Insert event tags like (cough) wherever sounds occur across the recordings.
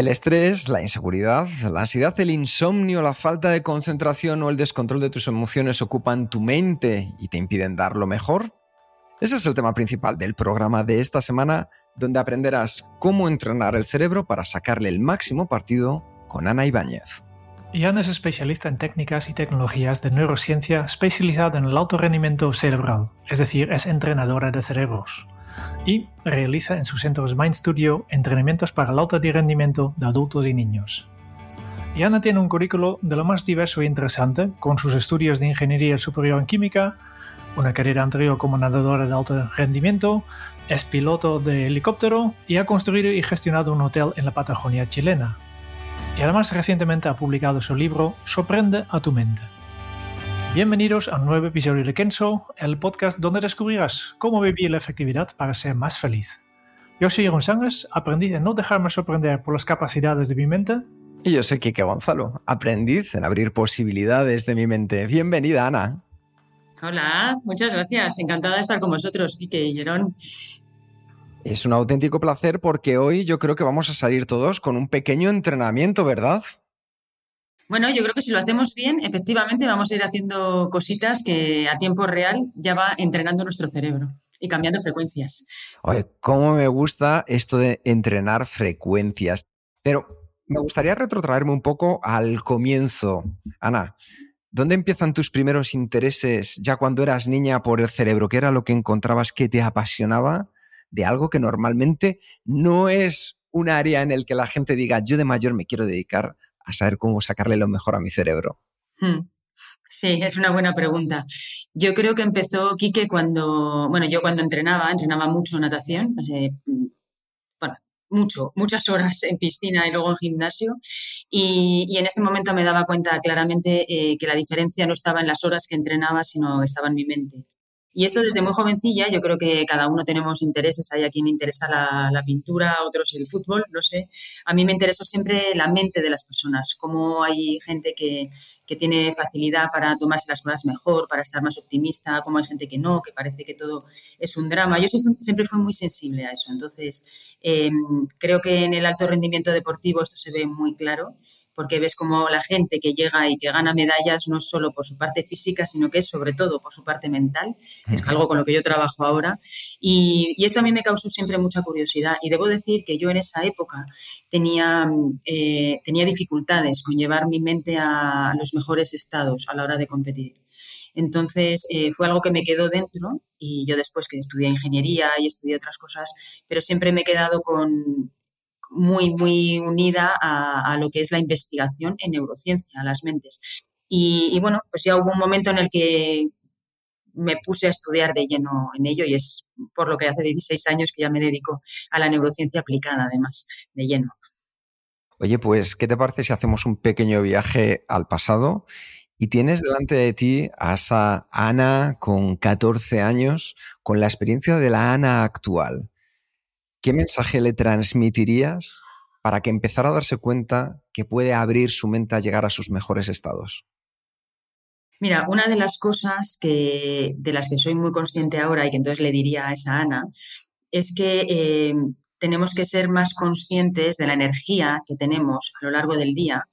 El estrés, la inseguridad, la ansiedad, el insomnio, la falta de concentración o el descontrol de tus emociones ocupan tu mente y te impiden dar lo mejor. Ese es el tema principal del programa de esta semana, donde aprenderás cómo entrenar el cerebro para sacarle el máximo partido con Ana Ibáñez. Y Ana es especialista en técnicas y tecnologías de neurociencia especializada en el alto rendimiento cerebral, es decir, es entrenadora de cerebros. Y realiza en sus centros Mind Studio entrenamientos para el alto rendimiento de adultos y niños. Y Ana tiene un currículo de lo más diverso e interesante, con sus estudios de ingeniería superior en química, una carrera anterior como nadadora de alto rendimiento, es piloto de helicóptero y ha construido y gestionado un hotel en la Patagonia chilena. Y además recientemente ha publicado su libro Sorprende a tu mente. Bienvenidos a un nuevo episodio de Kenso, el podcast donde descubrirás cómo vivir la efectividad para ser más feliz. Yo soy Jeroen Sánchez, aprendiz en no dejarme sorprender por las capacidades de mi mente. Y yo soy Kike Gonzalo, aprendiz en abrir posibilidades de mi mente. Bienvenida, Ana. Hola, muchas gracias. Encantada de estar con vosotros, Kike y Jerón. Es un auténtico placer porque hoy yo creo que vamos a salir todos con un pequeño entrenamiento, ¿verdad? Bueno, yo creo que si lo hacemos bien, efectivamente vamos a ir haciendo cositas que a tiempo real ya va entrenando nuestro cerebro y cambiando frecuencias. Oye, cómo me gusta esto de entrenar frecuencias. Pero me gustaría retrotraerme un poco al comienzo. Ana, ¿dónde empiezan tus primeros intereses ya cuando eras niña por el cerebro? ¿Qué era lo que encontrabas que te apasionaba de algo que normalmente no es un área en el que la gente diga, yo de mayor me quiero dedicar a saber cómo sacarle lo mejor a mi cerebro? Hmm. Sí, es una buena pregunta. Yo creo que empezó Quique cuando, bueno, yo cuando entrenaba, entrenaba mucho natación, bueno, mucho, muchas horas en piscina y luego en gimnasio. Y, en ese momento me daba cuenta claramente eh, que la diferencia no estaba en las horas que entrenaba, sino estaba en mi mente. Y esto desde muy jovencilla, yo creo que cada uno tenemos intereses. Hay a quien le interesa la, pintura, otros el fútbol, no sé. A mí me interesó siempre la mente de las personas, cómo hay gente que, que tiene facilidad para tomarse las cosas mejor, para estar más optimista, cómo hay gente que no, que parece que todo es un drama. Yo siempre fui muy sensible a eso. Entonces, em, creo que en el alto rendimiento deportivo esto se ve muy claro porque ves como la gente que llega y que gana medallas no solo por su parte física, sino que es sobre todo por su parte mental, es algo con lo que yo trabajo ahora. Y, esto a mí me causó siempre mucha curiosidad. Y debo decir que yo en esa época tenía, eh, tenía dificultades con llevar mi mente a los mejores estados a la hora de competir. Entonces eh, fue algo que me quedó dentro y yo después que estudié ingeniería y estudié otras cosas, pero siempre me he quedado con, muy, muy unida a, lo que es la investigación en neurociencia, a las mentes. Y, bueno, pues ya hubo un momento en el que me puse a estudiar de lleno en ello y es por lo que hace 16 años que ya me dedico a la neurociencia aplicada, además, de lleno. Oye, pues, ¿qué te parece si hacemos un pequeño viaje al pasado? Y tienes delante de ti a esa Ana con 14 años, con la experiencia de la Ana actual. ¿Qué mensaje le transmitirías para que empezara a darse cuenta que puede abrir su mente a llegar a sus mejores estados? Mira, una de las cosas que, de las que soy muy consciente ahora y que entonces le diría a esa Ana es que eh, tenemos que ser más conscientes de la energía que tenemos a lo largo del día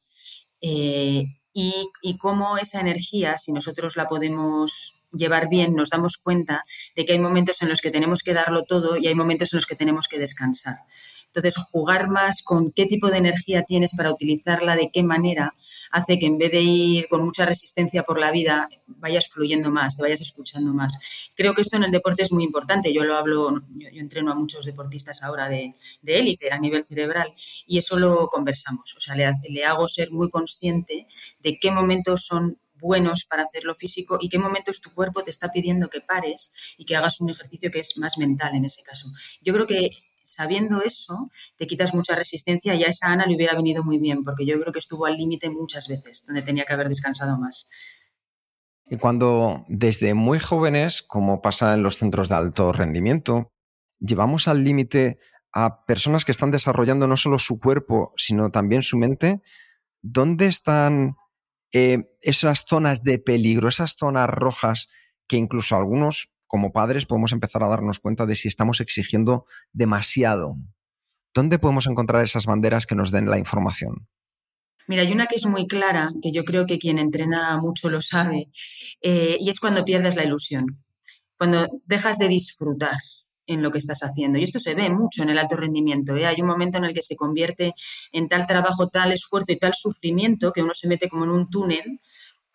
eh, y, y, cómo esa energía, si nosotros la podemos llevar bien, nos damos cuenta de que hay momentos en los que tenemos que darlo todo y hay momentos en los que tenemos que descansar. Entonces, jugar más con qué tipo de energía tienes para utilizarla, de qué manera, hace que en vez de ir con mucha resistencia por la vida, vayas fluyendo más, te vayas escuchando más. Creo que esto en el deporte es muy importante. Yo lo hablo, yo, entreno a muchos deportistas ahora de élite a nivel cerebral y eso lo conversamos. O sea, le, le hago ser muy consciente de qué momentos son buenos para hacer lo físico y qué momentos tu cuerpo te está pidiendo que pares y que hagas un ejercicio que es más mental en ese caso. Yo creo que sabiendo eso, te quitas mucha resistencia y a esa Ana le hubiera venido muy bien, porque yo creo que estuvo al límite muchas veces, donde tenía que haber descansado más. Y cuando desde muy jóvenes, como pasa en los centros de alto rendimiento, llevamos al límite a personas que están desarrollando no solo su cuerpo, sino también su mente, ¿dónde están eh, esas zonas de peligro, esas zonas rojas que incluso algunos como padres podemos empezar a darnos cuenta de si estamos exigiendo demasiado? ¿Dónde podemos encontrar esas banderas que nos den la información? Mira, hay una que es muy clara, que yo creo que quien entrena mucho lo sabe, eh, y es cuando pierdes la ilusión, cuando dejas de disfrutar en lo que estás haciendo. Y esto se ve mucho en el alto rendimiento. ¿eh? Hay un momento en el que se convierte en tal trabajo, tal esfuerzo y tal sufrimiento que uno se mete como en un túnel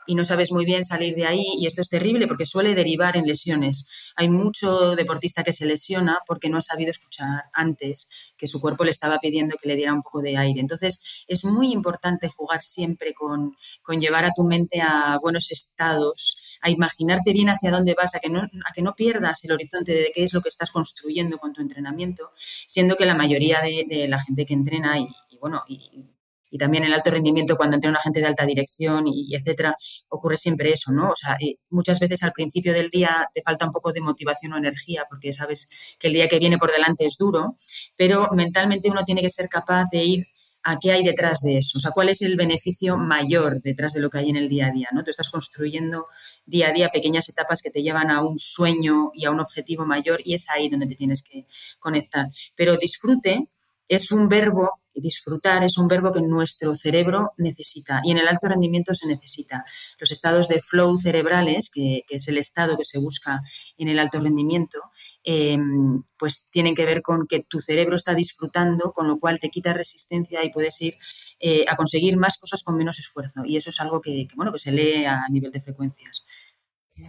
y no sabes muy bien salir de ahí y esto es terrible porque suele derivar en lesiones. Hay mucho deportista que se lesiona porque no ha sabido escuchar antes que su cuerpo le estaba pidiendo que le diera un poco de aire. Entonces es muy importante jugar siempre con, con llevar a tu mente a buenos estados, a imaginarte bien hacia dónde vas, a que, no, a que no pierdas el horizonte de qué es lo que estás construyendo con tu entrenamiento, siendo que la mayoría de, la gente que entrena y, y bueno, y y también el alto rendimiento cuando entrena una gente de alta dirección y, etcétera, ocurre siempre eso, ¿no? O sea, muchas veces al principio del día te falta un poco de motivación o energía porque sabes que el día que viene por delante es duro, pero mentalmente uno tiene que ser capaz de ir a qué hay detrás de eso, o sea, cuál es el beneficio mayor detrás de lo que hay en el día a día, ¿no? Tú estás construyendo día a día pequeñas etapas que te llevan a un sueño y a un objetivo mayor y es ahí donde te tienes que conectar. Pero disfrute es un verbo disfrutar es un verbo que nuestro cerebro necesita y en el alto rendimiento se necesita. Los estados de flow cerebrales, que, es el estado que se busca en el alto rendimiento, em, pues tienen que ver con que tu cerebro está disfrutando, con lo cual te quita resistencia y puedes ir eh, a conseguir más cosas con menos esfuerzo. Y eso es algo que, bueno, que se lee a nivel de frecuencias.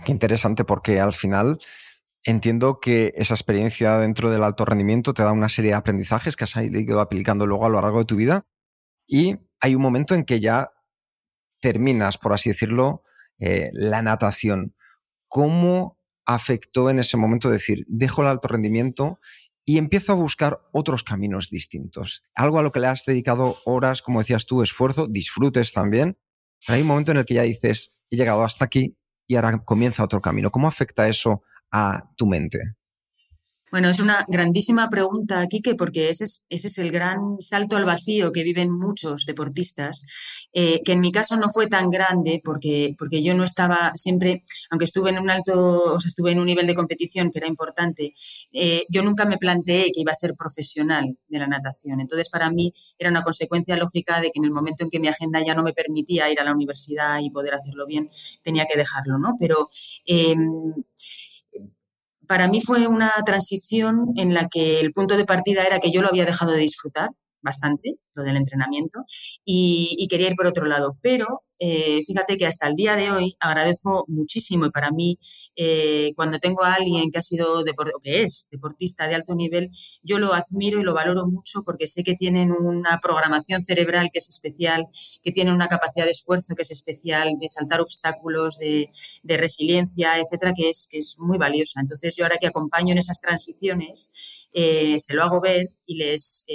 Qué interesante porque al final Entiendo que esa experiencia dentro del alto rendimiento te da una serie de aprendizajes que has ido aplicando luego a lo largo de tu vida y hay un momento en que ya terminas, por así decirlo, eh, la natación. ¿Cómo afectó en ese momento decir, dejo el alto rendimiento y empiezo a buscar otros caminos distintos? Algo a lo que le has dedicado horas, como decías tú, esfuerzo, disfrutes también. Pero hay un momento en el que ya dices, he llegado hasta aquí y ahora comienza otro camino. ¿Cómo afecta eso a tu mente? Bueno, es una grandísima pregunta, Kike, porque ese es, ese es el gran salto al vacío que viven muchos deportistas, eh, que en mi caso no fue tan grande porque, porque yo no estaba siempre, aunque estuve en un alto, o sea, estuve en un nivel de competición que era importante, eh, yo nunca me planteé que iba a ser profesional de la natación. Entonces, para mí era una consecuencia lógica de que en el momento en que mi agenda ya no me permitía ir a la universidad y poder hacerlo bien, tenía que dejarlo, ¿no? Pero... Em, para mí fue una transición en la que el punto de partida era que yo lo había dejado de disfrutar bastante, lo del entrenamiento, y, quería ir por otro lado. Pero eh, fíjate que hasta el día de hoy agradezco muchísimo y para mí eh, cuando tengo a alguien que ha sido o que es deportista de alto nivel, yo lo admiro y lo valoro mucho porque sé que tienen una programación cerebral que es especial, que tienen una capacidad de esfuerzo que es especial, de saltar obstáculos, de, resiliencia, etcétera, que es, que es muy valiosa. Entonces yo ahora que acompaño en esas transiciones, eh, se lo hago ver y les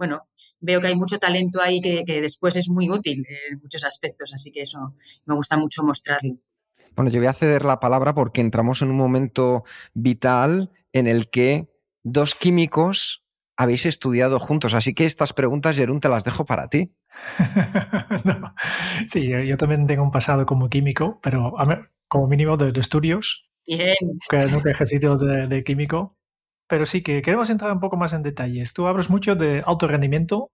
bueno, veo que hay mucho talento ahí que, después es muy útil en muchos aspectos, así que eso me gusta mucho mostrarlo. Bueno, yo voy a ceder la palabra porque entramos en un momento vital en el que dos químicos habéis estudiado juntos, así que estas preguntas, Jerún, te las dejo para ti. (laughs) Sí, yo también tengo un pasado como químico, pero como mínimo de, estudios. Bien. Que nunca he ejercido de químico, pero sí que queremos entrar un poco más en detalles. Tú hablas mucho de alto rendimiento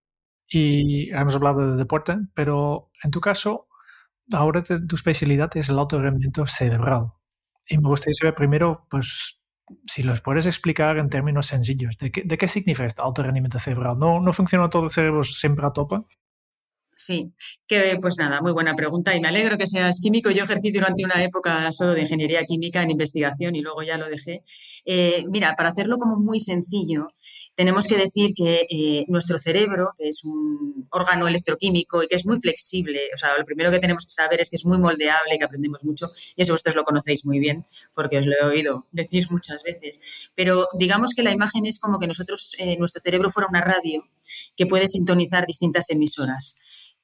y hemos hablado de deporte, pero en tu caso, ahora tu especialidad es el alto rendimiento cerebral. Y me gustaría saber primero, pues, si los puedes explicar en términos sencillos, ¿de qué, de qué significa este alto rendimiento cerebral? ¿No, ¿No funciona todo el cerebro siempre a tope? Sí, que pues nada, muy buena pregunta y me alegro que seas químico. Yo ejercí durante una época solo de ingeniería química en investigación y luego ya lo dejé. Eh, mira, para hacerlo como muy sencillo, tenemos que decir que eh, nuestro cerebro, que es un órgano electroquímico y que es muy flexible, o sea, lo primero que tenemos que saber es que es muy moldeable y que aprendemos mucho y eso vosotros lo conocéis muy bien porque os lo he oído decir muchas veces. Pero digamos que la imagen es como que nosotros, eh, nuestro cerebro fuera una radio que puede sintonizar distintas emisoras.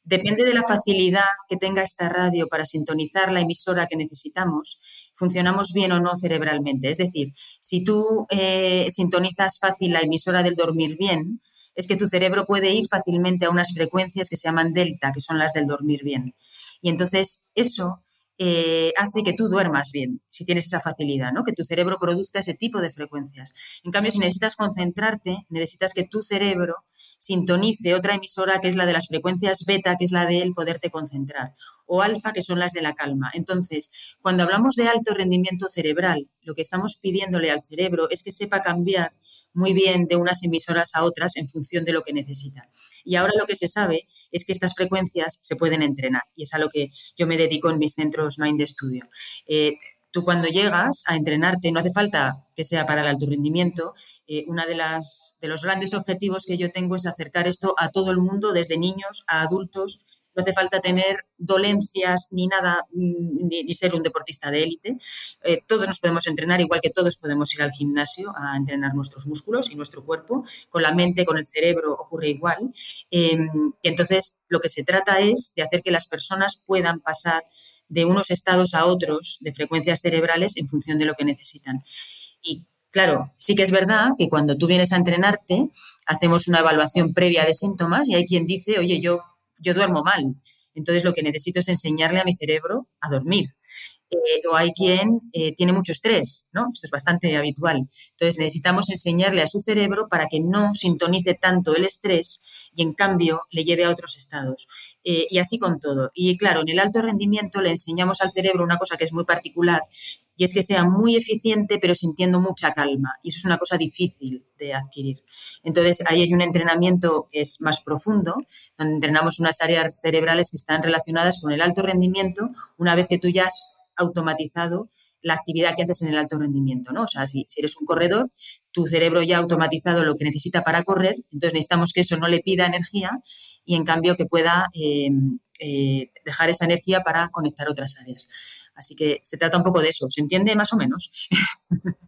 Depende de la facilidad que tenga esta radio para sintonizar la emisora que necesitamos, funcionamos bien o no cerebralmente. Es decir, si tú eh, sintonizas fácil la emisora del dormir bien, es que tu cerebro puede ir fácilmente a unas frecuencias que se llaman delta, que son las del dormir bien. Y entonces eso eh, hace que tú duermas bien, si tienes esa facilidad, ¿no? que tu cerebro produzca ese tipo de frecuencias. En cambio, si necesitas concentrarte, necesitas que tu cerebro sintonice otra emisora que es la de las frecuencias beta, que es la de el poderte concentrar, o alfa, que son las de la calma. Entonces, cuando hablamos de alto rendimiento cerebral, lo que estamos pidiéndole al cerebro es que sepa cambiar muy bien de unas emisoras a otras en función de lo que necesita. Y ahora lo que se sabe es que estas frecuencias se pueden entrenar y es a lo que yo me dedico en mis centros Mind Studio. Eh, tú cuando llegas a entrenarte, no hace falta que sea para el alto rendimiento, eh, uno de, de los grandes objetivos que yo tengo es acercar esto a todo el mundo, desde niños a adultos. No hace falta tener dolencias ni nada, mm, ni, ser un deportista de élite. Eh, todos nos podemos entrenar, igual que todos podemos ir al gimnasio a entrenar nuestros músculos y nuestro cuerpo. Con la mente, con el cerebro ocurre igual. Em, y entonces, lo que se trata es de hacer que las personas puedan pasar de unos estados a otros de frecuencias cerebrales en función de lo que necesitan. Y claro, sí que es verdad que cuando tú vienes a entrenarte, hacemos una evaluación previa de síntomas y hay quien dice, oye, yo, yo duermo mal. Entonces lo que necesito es enseñarle a mi cerebro a dormir. Eh, o hay quien eh, tiene mucho estrés, ¿no? Esto es bastante habitual. Entonces necesitamos enseñarle a su cerebro para que no sintonice tanto el estrés y en cambio le lleve a otros estados. Eh, y así con todo. Y claro, en el alto rendimiento le enseñamos al cerebro una cosa que es muy particular y es que sea muy eficiente pero sintiendo mucha calma. Y eso es una cosa difícil de adquirir. Entonces ahí hay un entrenamiento que es más profundo, donde entrenamos unas áreas cerebrales que están relacionadas con el alto rendimiento una vez que tú ya has automatizado la actividad que haces en el alto rendimiento, ¿no? O sea, si, eres un corredor, tu cerebro ya ha automatizado lo que necesita para correr, entonces necesitamos que eso no le pida energía y en cambio que pueda em, eh, dejar esa energía para conectar otras áreas. Así que se trata un poco de eso, ¿se entiende más o menos?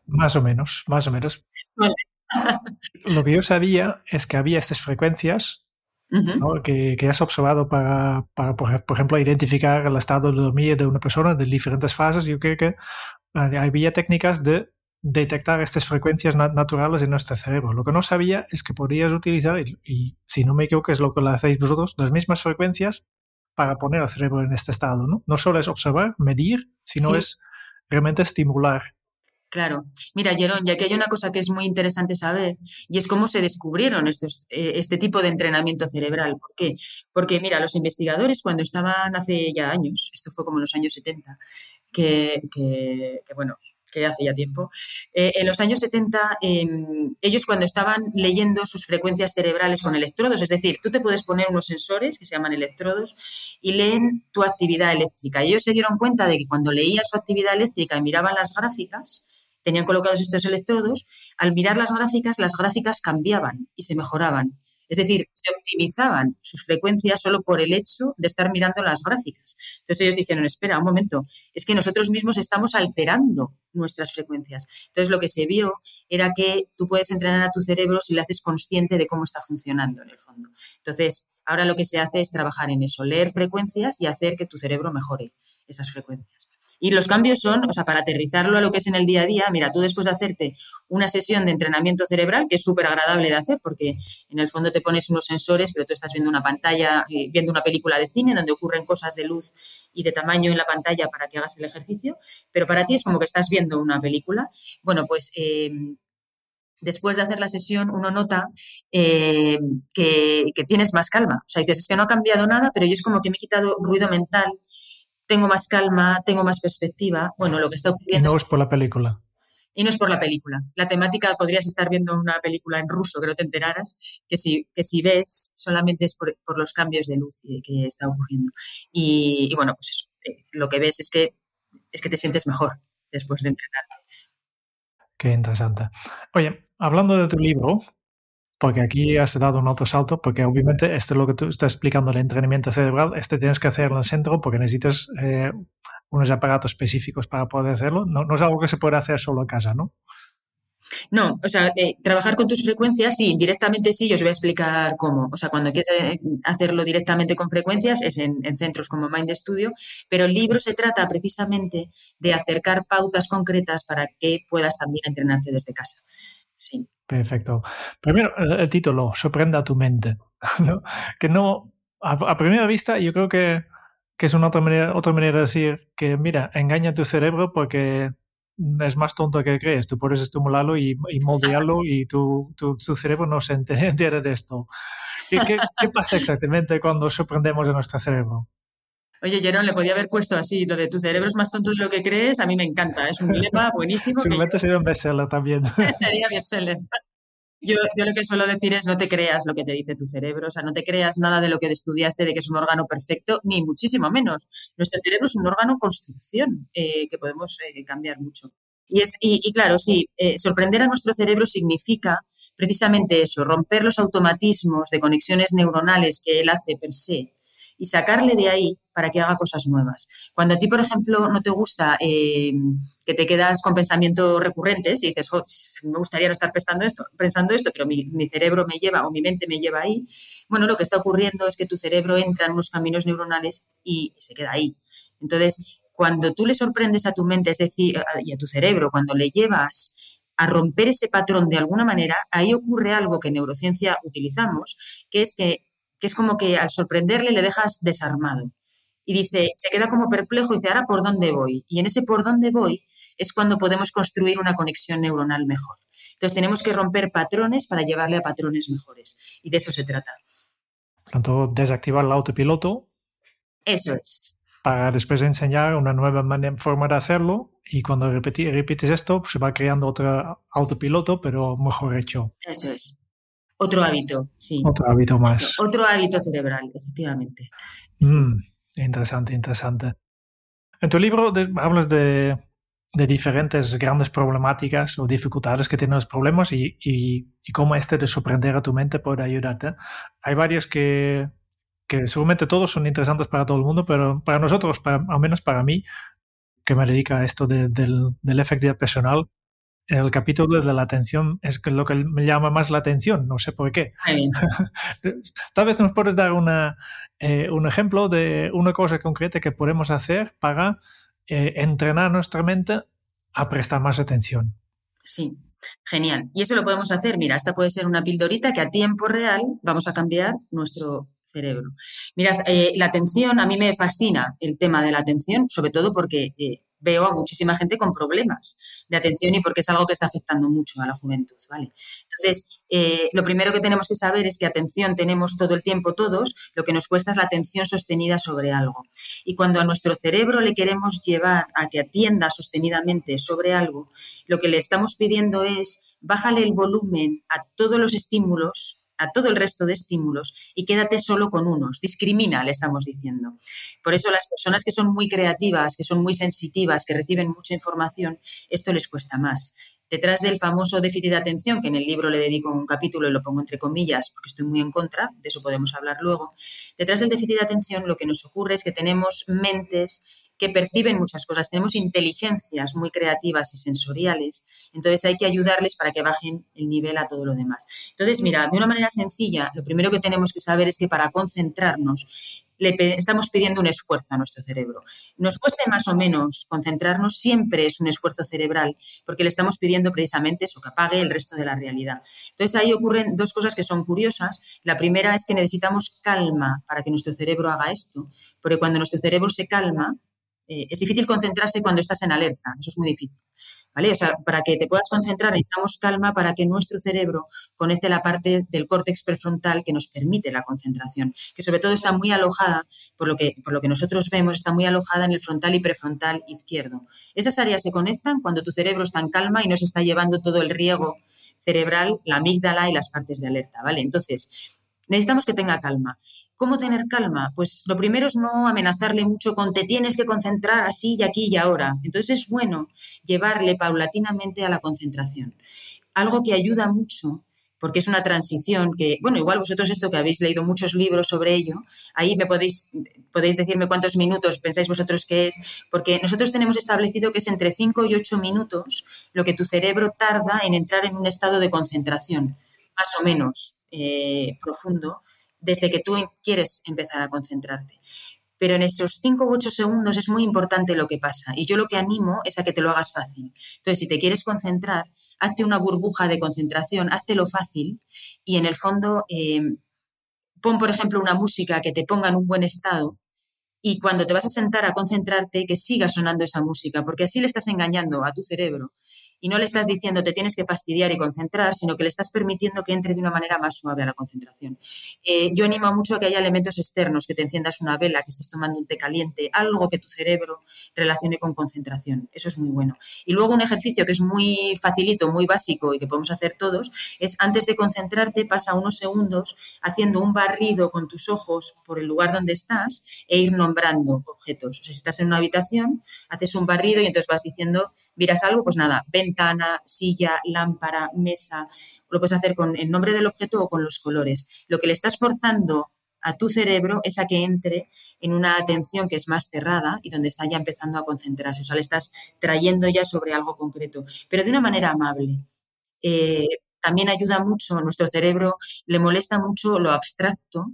Más o menos, más o menos. (laughs) Lo que yo sabía es que había estas frecuencias que, has observado para, por, ejemplo, identificar el estado de dormir de una persona de diferentes fases. Yo creo que eh, había técnicas de detectar estas frecuencias naturales en nuestro cerebro. Lo que no sabía es que podrías utilizar, y, si no me equivoco es lo que lo hacéis vosotros, las mismas frecuencias para poner al cerebro en este estado. No, no solo es observar, medir, sino es realmente estimular Claro. Mira, Jerón, ya que hay una cosa que es muy interesante saber y es cómo se descubrieron estos, eh, este tipo de entrenamiento cerebral. ¿Por qué? Porque, mira, los investigadores cuando estaban hace ya años, esto fue como en los años 70, que, bueno, que hace ya tiempo, eh, en los años 70 em, ellos cuando estaban leyendo sus frecuencias cerebrales con electrodos, es decir, tú te puedes poner unos sensores que se llaman electrodos y leen tu actividad eléctrica. Y ellos se dieron cuenta de que cuando leían su actividad eléctrica y miraban las gráficas, tenían colocados estos electrodos, al mirar las gráficas, las gráficas cambiaban y se mejoraban. Es decir, se optimizaban sus frecuencias solo por el hecho de estar mirando las gráficas. Entonces ellos dijeron, espera, un momento, es que nosotros mismos estamos alterando nuestras frecuencias. Entonces lo que se vio era que tú puedes entrenar a tu cerebro si le haces consciente de cómo está funcionando en el fondo. Entonces, ahora lo que se hace es trabajar en eso, leer frecuencias y hacer que tu cerebro mejore esas frecuencias. Y los cambios son, o sea, para aterrizarlo a lo que es en el día a día, mira, tú después de hacerte una sesión de entrenamiento cerebral, que es súper agradable de hacer, porque en el fondo te pones unos sensores, pero tú estás viendo una pantalla, eh, viendo una película de cine donde ocurren cosas de luz y de tamaño en la pantalla para que hagas el ejercicio, pero para ti es como que estás viendo una película. Bueno, pues eh, después de hacer la sesión uno nota eh, que, que, tienes más calma. O sea, dices, es que no ha cambiado nada, pero yo es como que me he quitado ruido mental tengo más calma, tengo más perspectiva. Bueno, lo que está ocurriendo. no es por la película. Y no es por la película. La temática podrías estar viendo una película en ruso que no te enteraras, que si, que si ves solamente es por, los cambios de luz que está ocurriendo. Y, bueno, pues eso, eh, lo que ves es que, es que te sientes mejor después de entrenarte. Qué interesante. Oye, hablando de tu libro, porque aquí has dado un alto salto, porque obviamente esto es lo que tú estás explicando, el entrenamiento cerebral, este tienes que hacerlo en el centro porque necesitas eh, unos aparatos específicos para poder hacerlo. No, es algo que se puede hacer solo en casa, ¿no? No, o sea, eh, trabajar con tus frecuencias, sí, directamente sí, yo os voy a explicar cómo. O sea, cuando quieres eh, hacerlo directamente con frecuencias es en, centros como Mind Studio, pero el libro se trata precisamente de acercar pautas concretas para que puedas también entrenarte desde casa. Sí. Perfecto. Primero, el, título, sorprenda a tu mente. (laughs) Que no, a, primera vista, yo creo que, que es una otra manera, otra manera de decir que, mira, engaña a tu cerebro porque es más tonto que crees. Tú puedes estimularlo y, y moldearlo (laughs) y tu, tu, cerebro no se entera (laughs) de esto. ¿Qué, qué, pasa exactamente cuando sorprendemos a nuestro cerebro? Oye, Jerón, le podía haber puesto así, lo de tu cerebro es más tonto de lo que crees, a mí me encanta, es un lema (laughs) buenísimo. Seguramente sería un bestseller también. (laughs) sería bestseller. Yo, yo, lo que suelo decir es no te creas lo que te dice tu cerebro, o sea, no te creas nada de lo que estudiaste de que es un órgano perfecto, ni muchísimo menos. Nuestro cerebro es un órgano construcción eh, que podemos eh, cambiar mucho. Y, es, y, claro, sí, eh, sorprender a nuestro cerebro significa precisamente eso, romper los automatismos de conexiones neuronales que él hace per se y sacarle de ahí para que haga cosas nuevas. Cuando a ti, por ejemplo, no te gusta eh, que te quedas con pensamientos recurrentes y dices, me gustaría no estar pensando esto, pensando esto, pero mi, cerebro me lleva o mi mente me lleva ahí, bueno, lo que está ocurriendo es que tu cerebro entra en unos caminos neuronales y, se queda ahí. Entonces, cuando tú le sorprendes a tu mente, es decir, y a tu cerebro, cuando le llevas a romper ese patrón de alguna manera, ahí ocurre algo que en neurociencia utilizamos, que es que que es como que al sorprenderle le dejas desarmado. Y dice, se queda como perplejo y dice, ahora por dónde voy. Y en ese por dónde voy es cuando podemos construir una conexión neuronal mejor. Entonces tenemos que romper patrones para llevarle a patrones mejores. Y de eso se trata. Por tanto, desactivar el autopiloto. Eso es. Para después enseñar una nueva forma de hacerlo. Y cuando repites esto, pues se va creando otro autopiloto, pero mejor hecho. Eso es. Otro hábito, sí. Otro hábito más. otro hábito cerebral, efectivamente. Mm, interesante, interesante. En tu libro hablas de, diferentes grandes problemáticas o dificultades que tienen los problemas y, y, cómo este de sorprender a tu mente puede ayudarte. Hay varios que, que seguramente todos son interesantes para todo el mundo, pero para nosotros, al menos para mí, que me dedica a esto del, del efectividad personal, el capítulo de la atención es lo que me llama más la atención, no sé por qué. (laughs) Tal vez nos puedes dar una, eh, un ejemplo de una cosa concreta que podemos hacer para eh, entrenar nuestra mente a prestar más atención. Sí, genial. Y eso lo podemos hacer, mira, esta puede ser una pildorita que a tiempo real vamos a cambiar nuestro cerebro. Mirad, eh, la atención, a mí me fascina el tema de la atención, sobre todo porque veo a muchísima gente con problemas de atención y porque es algo que está afectando mucho a la juventud, ¿vale? Entonces, eh, lo primero que tenemos que saber es que atención tenemos todo el tiempo todos, lo que nos cuesta es la atención sostenida sobre algo. Y cuando a nuestro cerebro le queremos llevar a que atienda sostenidamente sobre algo, lo que le estamos pidiendo es bájale el volumen a todos los estímulos a todo el resto de estímulos y quédate solo con unos. Discrimina, le estamos diciendo. Por eso las personas que son muy creativas, que son muy sensitivas, que reciben mucha información, esto les cuesta más. Detrás del famoso déficit de atención, que en el libro le dedico un capítulo y lo pongo entre comillas porque estoy muy en contra, de eso podemos hablar luego, detrás del déficit de atención lo que nos ocurre es que tenemos mentes que perciben muchas cosas, tenemos inteligencias muy creativas y sensoriales, entonces hay que ayudarles para que bajen el nivel a todo lo demás. Entonces, mira, de una manera sencilla, lo primero que tenemos que saber es que para concentrarnos le estamos pidiendo un esfuerzo a nuestro cerebro. Nos cueste más o menos concentrarnos, siempre es un esfuerzo cerebral, porque le estamos pidiendo precisamente eso, que apague el resto de la realidad. Entonces ahí ocurren dos cosas que son curiosas. La primera es que necesitamos calma para que nuestro cerebro haga esto, porque cuando nuestro cerebro se calma, eh, es difícil concentrarse cuando estás en alerta, eso es muy difícil. ¿vale? O sea, para que te puedas concentrar necesitamos calma para que nuestro cerebro conecte la parte del córtex prefrontal que nos permite la concentración, que sobre todo está muy alojada, por lo que, por lo que nosotros vemos, está muy alojada en el frontal y prefrontal izquierdo. Esas áreas se conectan cuando tu cerebro está en calma y no se está llevando todo el riego cerebral, la amígdala y las partes de alerta, ¿vale? Entonces, necesitamos que tenga calma. ¿Cómo tener calma? Pues lo primero es no amenazarle mucho con te tienes que concentrar así y aquí y ahora. Entonces es bueno llevarle paulatinamente a la concentración. Algo que ayuda mucho porque es una transición que, bueno, igual vosotros esto que habéis leído muchos libros sobre ello, ahí me podéis, podéis decirme cuántos minutos pensáis vosotros que es, porque nosotros tenemos establecido que es entre 5 y 8 minutos lo que tu cerebro tarda en entrar en un estado de concentración, más o menos eh, profundo, desde que tú quieres empezar a concentrarte. Pero en esos 5 u 8 segundos es muy importante lo que pasa y yo lo que animo es a que te lo hagas fácil. Entonces, si te quieres concentrar, hazte una burbuja de concentración, lo fácil y en el fondo eh, pon, por ejemplo, una música que te ponga en un buen estado y cuando te vas a sentar a concentrarte, que siga sonando esa música, porque así le estás engañando a tu cerebro y no le estás diciendo te tienes que fastidiar y concentrar, sino que le estás permitiendo que entre de una manera más suave a la concentración. Eh, yo animo mucho a que haya elementos externos, que te enciendas una vela, que estés tomando un té caliente, algo que tu cerebro relacione con concentración. Eso es muy bueno. Y luego un ejercicio que es muy facilito, muy básico y que podemos hacer todos, es antes de concentrarte, pasa unos segundos haciendo un barrido con tus ojos por el lugar donde estás e ir nombrando objetos. O sea, si estás en una habitación, haces un barrido y entonces vas diciendo, miras algo, pues nada, ven ventana, silla, lámpara, mesa. Lo puedes hacer con el nombre del objeto o con los colores. Lo que le estás forzando a tu cerebro es a que entre en una atención que es más cerrada y donde está ya empezando a concentrarse. O sea, le estás trayendo ya sobre algo concreto, pero de una manera amable. Eh, también ayuda mucho, nuestro cerebro le molesta mucho lo abstracto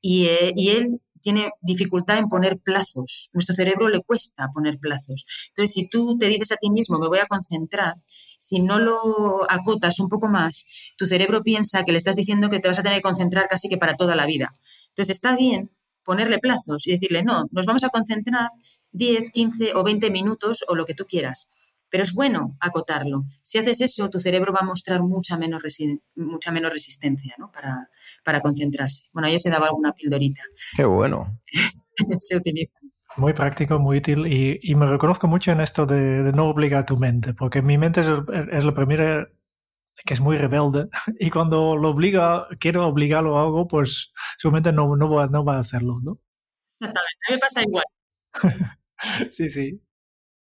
y, eh, y él tiene dificultad en poner plazos. Nuestro cerebro le cuesta poner plazos. Entonces, si tú te dices a ti mismo, me voy a concentrar, si no lo acotas un poco más, tu cerebro piensa que le estás diciendo que te vas a tener que concentrar casi que para toda la vida. Entonces, está bien ponerle plazos y decirle, no, nos vamos a concentrar 10, 15 o 20 minutos o lo que tú quieras. Pero es bueno acotarlo. Si haces eso, tu cerebro va a mostrar mucha menos, mucha menos resistencia ¿no? para, para concentrarse. Bueno, yo se daba alguna pildorita. Qué bueno. (laughs) se utiliza. Muy práctico, muy útil y, y me reconozco mucho en esto de, de, no obligar a tu mente, porque mi mente es, es la primera que es muy rebelde (laughs) y cuando lo obliga, quiero obligarlo a algo, pues su mente no, no, va, no va a hacerlo, ¿no? Exactamente, a mí me pasa igual. (laughs) sí, sí.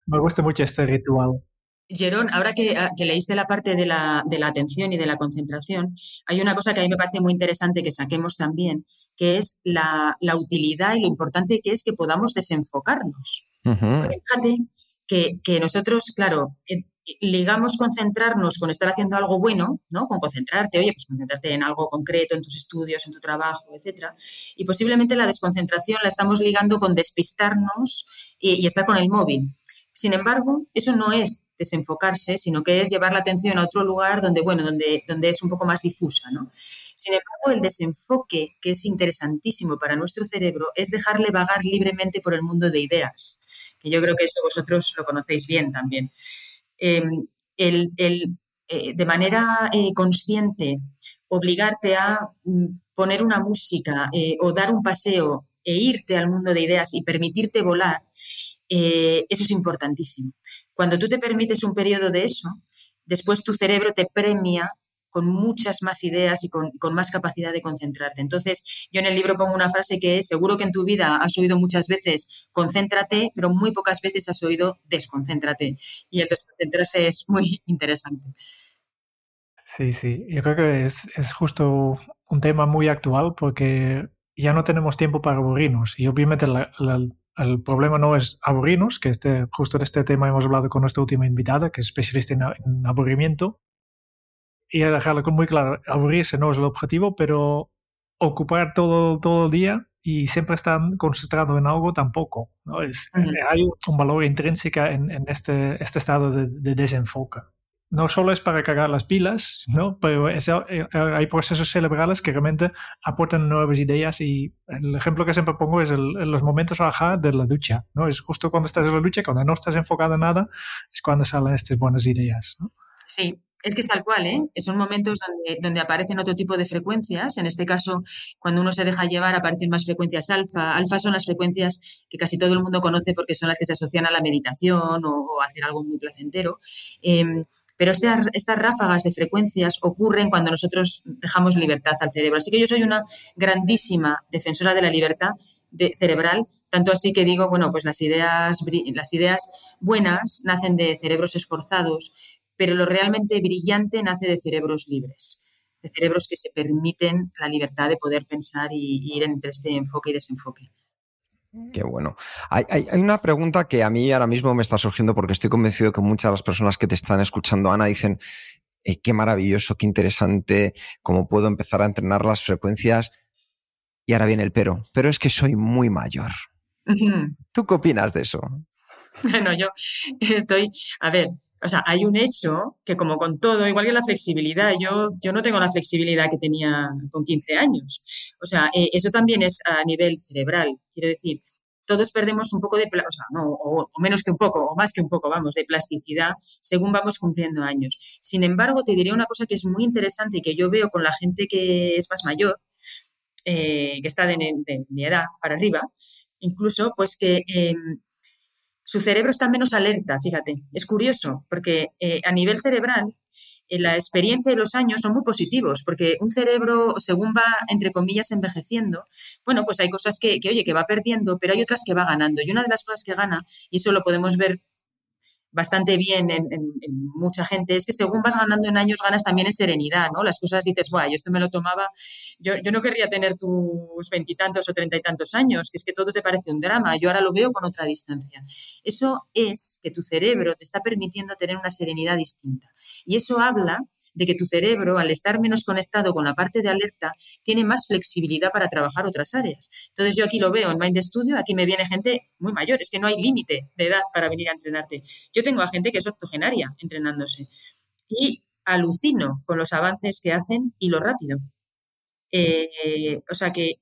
Me gusta mucho este ritual. Gerón, ahora ah, que, leíste la parte de la, de la, atención y de la concentración, hay una cosa que a mí me parece muy interesante que saquemos también, que es la, utilidad y lo importante que es que podamos desenfocarnos. Fíjate que, que, nosotros, claro, eh, ligamos concentrarnos con estar haciendo algo bueno, ¿no? Con concentrarte, oye, pues concentrarte en algo concreto, en tus estudios, en tu trabajo, etcétera. Y posiblemente la desconcentración la estamos ligando con despistarnos y estar con el móvil. Sin embargo, eso no es desenfocarse, sino que es llevar la atención a otro lugar donde, bueno, donde, donde es un poco más difusa, ¿no? Sin embargo, el desenfoque, que es interesantísimo para nuestro cerebro, es dejarle vagar libremente por el mundo de ideas, que yo creo que eso vosotros lo conocéis bien también. Em, el, eh, de manera eh, consciente, obligarte a mm, poner una música eh, o dar un paseo e irte al mundo de ideas y permitirte volar, eh, eso es importantísimo. Cuando tú te permites un periodo de eso, después tu cerebro te premia con muchas más ideas y con, más capacidad de concentrarte. Entonces, yo en el libro pongo una frase que es, seguro que en tu vida has oído muchas veces, concéntrate, pero muy pocas veces has oído, desconcéntrate. Y el desconcentrarse es muy (laughs) interesante. Sí, sí, yo creo que es, es justo un tema muy actual porque ya no tenemos tiempo para aburrirnos y obviamente la, el problema no es aburrirnos, que este, justo en este tema hemos hablado con nuestra última invitada, que es especialista en, aburrimiento. Y dejarlo muy claro, aburrirse no es el objetivo, pero ocupar todo, todo el día y siempre estar concentrado en algo tampoco. ¿no? Es, Hay un valor intrínseco en, en este, este estado de, de, desenfoque. No solo es para cargar las pilas, ¿no? pero eh, hay procesos cerebrales que realmente aportan nuevas ideas y el ejemplo que siempre pongo es los momentos bajar de la ducha. ¿no? Es justo cuando estás en la ducha, cuando no estás enfocado en nada, es cuando salen estas buenas ideas. Sí, es que es tal cual, ¿eh? Son momentos donde, aparecen otro tipo de frecuencias. En este caso, cuando uno se deja llevar, aparecen más frecuencias alfa. Alfa son las frecuencias que casi todo el mundo conoce porque son las que se asocian a la meditación o, a hacer algo muy placentero. Em, pero estas, ráfagas de frecuencias ocurren cuando nosotros dejamos libertad al cerebro. Así que yo soy una grandísima defensora de la libertad cerebral, tanto así que digo, bueno, pues las ideas, las ideas buenas nacen de cerebros esforzados, pero lo realmente brillante nace de cerebros libres, de cerebros que se permiten la libertad de poder pensar y, ir entre este enfoque y desenfoque. Qué bueno. Hay, una pregunta que a mí ahora mismo me está surgiendo porque estoy convencido que muchas de las personas que te están escuchando, Ana, dicen, eh, qué maravilloso, qué interesante, cómo puedo empezar a entrenar las frecuencias. Y ahora viene el pero, pero es que soy muy mayor. ¿Tú qué opinas de eso? Bueno, yo estoy, a ver, o sea, hay un hecho que como con todo, igual que la flexibilidad, yo, yo no tengo la flexibilidad que tenía con 15 años. O sea, eh, eso también es a nivel cerebral. Quiero decir, todos perdemos un poco de, o sea, no, o, menos que un poco, o más que un poco, vamos, de plasticidad según vamos cumpliendo años. Sin embargo, te diré una cosa que es muy interesante y que yo veo con la gente que es más mayor, eh, que está de, mi edad para arriba, incluso, pues que em, su cerebro está menos alerta, fíjate. Es curioso, porque eh, a nivel cerebral, eh, la experiencia y los años son muy positivos, porque un cerebro, según va, entre comillas, envejeciendo, bueno, pues hay cosas que, que, oye, que va perdiendo, pero hay otras que va ganando. Y una de las cosas que gana, y eso lo podemos ver bastante bien en, mucha gente es que según vas ganando en años ganas también en serenidad, ¿no? Las cosas dices, guay, yo esto me lo tomaba, yo, yo no querría tener tus veintitantos o treinta y tantos años, que es que todo te parece un drama, yo ahora lo veo con otra distancia. Eso es que tu cerebro te está permitiendo tener una serenidad distinta. Y eso habla de que tu cerebro, al estar menos conectado con la parte de alerta, tiene más flexibilidad para trabajar otras áreas. Entonces yo aquí lo veo en Mind Studio, aquí me viene gente muy mayor, es que no hay límite de edad para venir a entrenarte. Yo tengo a gente que es octogenaria entrenándose y alucino con los avances que hacen y lo rápido. Eh, o sea que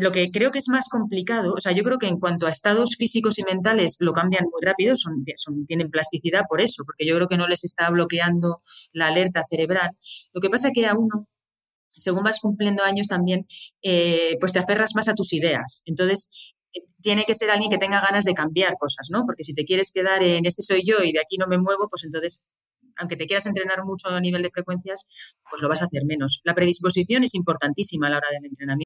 lo que creo que es más complicado, o sea, yo creo que en cuanto a estados físicos y mentales lo cambian muy rápido, son, tienen plasticidad por eso, porque yo creo que no les está bloqueando la alerta cerebral. Lo que pasa que a uno, según vas cumpliendo años también, eh, pues te aferras más a tus ideas. Entonces, eh, tiene que ser alguien que tenga ganas de cambiar cosas, ¿no? Porque si te quieres quedar en este soy yo y de aquí no me muevo, pues entonces aunque te quieras entrenar mucho a nivel de frecuencias, pues lo vas a hacer menos. La predisposición es importantísima a la hora del entrenamiento.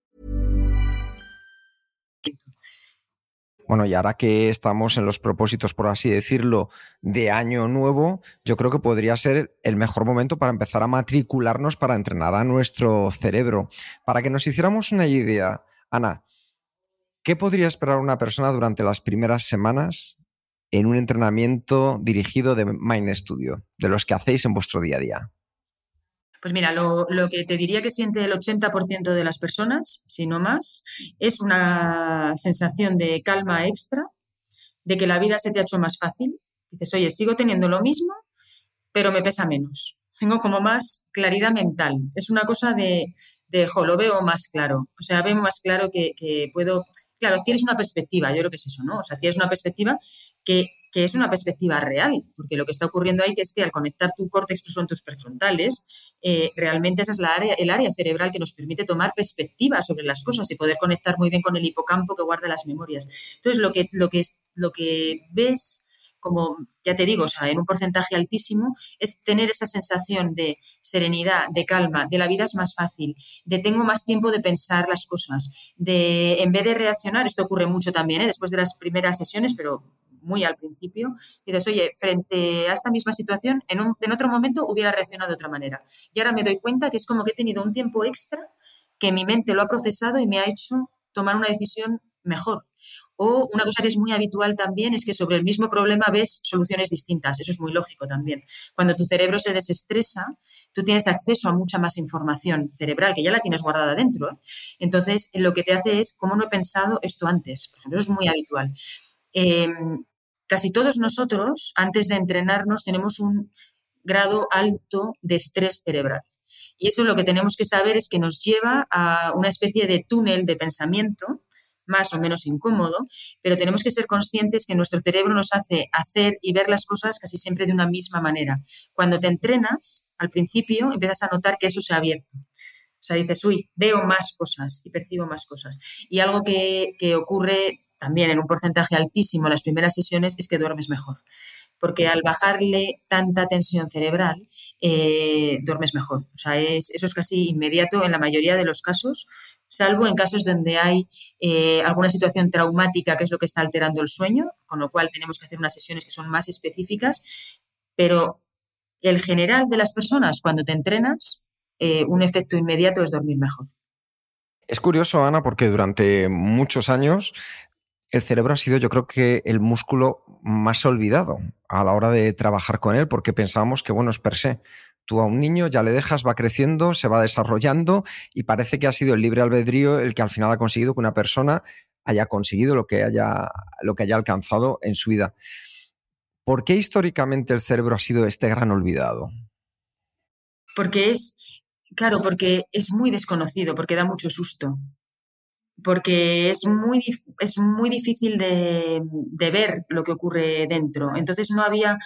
Bueno, y ahora que estamos en los propósitos, por así decirlo, de año nuevo, yo creo que podría ser el mejor momento para empezar a matricularnos para entrenar a nuestro cerebro. Para que nos hiciéramos una idea, Ana, ¿qué podría esperar una persona durante las primeras semanas en un entrenamiento dirigido de Mind Studio, de los que hacéis en vuestro día a día? Pues mira, lo, que te diría que siente el 80% de las personas, si no más, es una sensación de calma extra, de que la vida se te ha hecho más fácil. Dices, oye, sigo teniendo lo mismo, pero me pesa menos. Tengo como más claridad mental. Es una cosa de, de jo, lo veo más claro. O sea, veo más claro que, que puedo claro, tienes una perspectiva, yo creo que es eso, ¿no? O sea, tienes una perspectiva que que es una perspectiva real, porque lo que está ocurriendo ahí es que al conectar tu córtex tus prefrontales, eh, realmente esa es la área, el área cerebral que nos permite tomar perspectiva sobre las cosas y poder conectar muy bien con el hipocampo que guarda las memorias. Entonces, lo que, lo que, lo que ves como ya te digo, o sea, en un porcentaje altísimo, es tener esa sensación de serenidad, de calma, de la vida es más fácil, de tengo más tiempo de pensar las cosas, de en vez de reaccionar, esto ocurre mucho también, ¿eh? después de las primeras sesiones, pero muy al principio, dices, oye, frente a esta misma situación, en, un, en otro momento hubiera reaccionado de otra manera. Y ahora me doy cuenta que es como que he tenido un tiempo extra que mi mente lo ha procesado y me ha hecho tomar una decisión mejor. O una cosa que es muy habitual también es que sobre el mismo problema ves soluciones distintas. Eso es muy lógico también. Cuando tu cerebro se desestresa, tú tienes acceso a mucha más información cerebral que ya la tienes guardada dentro. ¿eh? Entonces, lo que te hace es, ¿cómo no he pensado esto antes? Por ejemplo, eso es muy habitual. Em, casi todos nosotros, antes de entrenarnos, tenemos un grado alto de estrés cerebral. Y eso lo que tenemos que saber es que nos lleva a una especie de túnel de pensamiento más o menos incómodo, pero tenemos que ser conscientes que nuestro cerebro nos hace hacer y ver las cosas casi siempre de una misma manera. Cuando te entrenas, al principio empiezas a notar que eso se ha abierto. O sea, dices, uy, veo más cosas y percibo más cosas. Y algo que, que ocurre también en un porcentaje altísimo las primeras sesiones es que duermes mejor porque al bajarle tanta tensión cerebral, eh, duermes mejor. O sea, es, eso es casi inmediato en la mayoría de los casos, salvo en casos donde hay eh, alguna situación traumática, que es lo que está alterando el sueño, con lo cual tenemos que hacer unas sesiones que son más específicas, pero el general de las personas, cuando te entrenas, eh, un efecto inmediato es dormir mejor. Es curioso, Ana, porque durante muchos años el cerebro ha sido, yo creo que, el músculo más olvidado a la hora de trabajar con él, porque pensábamos que, bueno, es per se. Tú a un niño ya le dejas, va creciendo, se va desarrollando y parece que ha sido el libre albedrío el que al final ha conseguido que una persona haya conseguido lo que haya, lo que haya alcanzado en su vida. ¿Por qué históricamente el cerebro ha sido este gran olvidado? Porque es, claro, porque es muy desconocido, porque da mucho susto porque es muy, es muy difícil de, de, ver lo que ocurre dentro. Entonces no había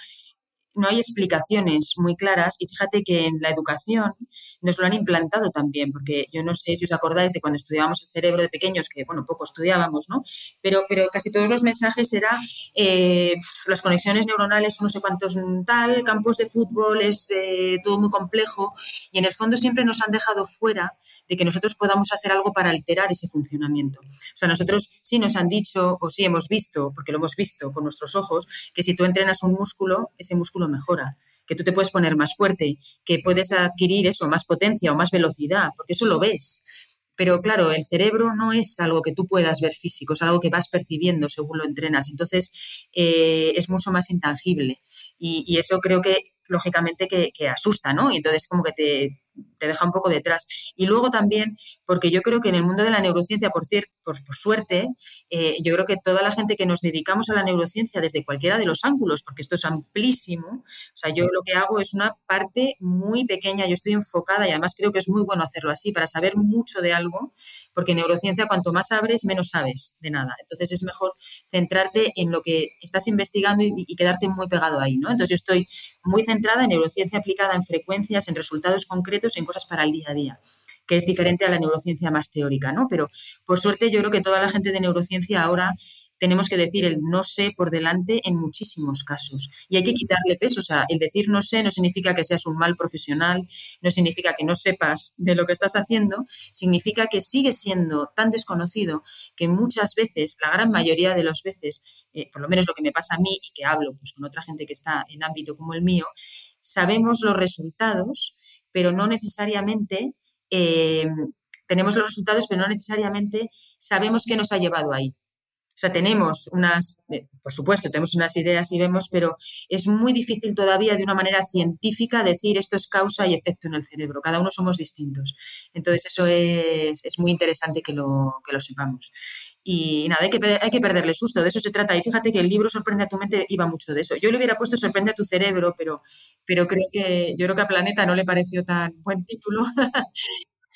no hay explicaciones muy claras y fíjate que en la educación nos lo han implantado también, porque yo no sé si os acordáis de cuando estudiábamos el cerebro de pequeños, que bueno, poco estudiábamos, ¿no? Pero, pero casi todos los mensajes era eh, las conexiones neuronales, no sé cuántos tal, campos de fútbol, es eh, todo muy complejo y en el fondo siempre nos han dejado fuera de que nosotros podamos hacer algo para alterar ese funcionamiento. O sea, nosotros sí nos han dicho o sí hemos visto, porque lo hemos visto con nuestros ojos, que si tú entrenas un músculo, ese músculo mejora, que tú te puedes poner más fuerte, que puedes adquirir eso, más potencia o más velocidad, porque eso lo ves. Pero claro, el cerebro no es algo que tú puedas ver físico, es algo que vas percibiendo según lo entrenas. Entonces, eh, es mucho más intangible. Y, eso creo que, lógicamente, que, que, asusta, ¿no? Y entonces como que te, te deja un poco detrás. Y luego también, porque yo creo que en el mundo de la neurociencia, por, cierto, por, suerte, eh, yo creo que toda la gente que nos dedicamos a la neurociencia desde cualquiera de los ángulos, porque esto es amplísimo, o sea, yo lo que hago es una parte muy pequeña, yo estoy enfocada y además creo que es muy bueno hacerlo así para saber mucho de algo, porque en neurociencia cuanto más abres, menos sabes de nada. Entonces es mejor centrarte en lo que estás investigando y, y quedarte muy pegado ahí, ¿no? Entonces yo estoy muy centrada en neurociencia aplicada en frecuencias, en resultados concretos en cosas para el día a día que es diferente a la neurociencia más teórica, ¿no? Pero por suerte yo creo que toda la gente de neurociencia ahora tenemos que decir el no sé por delante en muchísimos casos. Y hay que quitarle peso. O sea, el decir no sé no significa que seas un mal profesional, no significa que no sepas de lo que estás haciendo, significa que sigues siendo tan desconocido que muchas veces, la gran mayoría de las veces, eh, por lo menos lo que me pasa a mí y que hablo pues, con otra gente que está en ámbito como el mío, sabemos los resultados pero no necesariamente eh, tenemos los resultados, pero no necesariamente sabemos qué nos ha llevado ahí. O sea, tenemos unas, eh, por supuesto, tenemos unas ideas y vemos, pero es muy difícil todavía de una manera científica decir esto es causa y efecto en el cerebro. Cada uno somos distintos. Entonces, eso es, muy interesante que lo, que lo sepamos. Y nada, hay que, hay que perderle susto, de eso se trata. Y fíjate que el libro Sorprende a tu mente iba mucho de eso. Yo le hubiera puesto Sorprende a tu cerebro, pero, pero creo que yo creo que a Planeta no le pareció tan buen título. (laughs)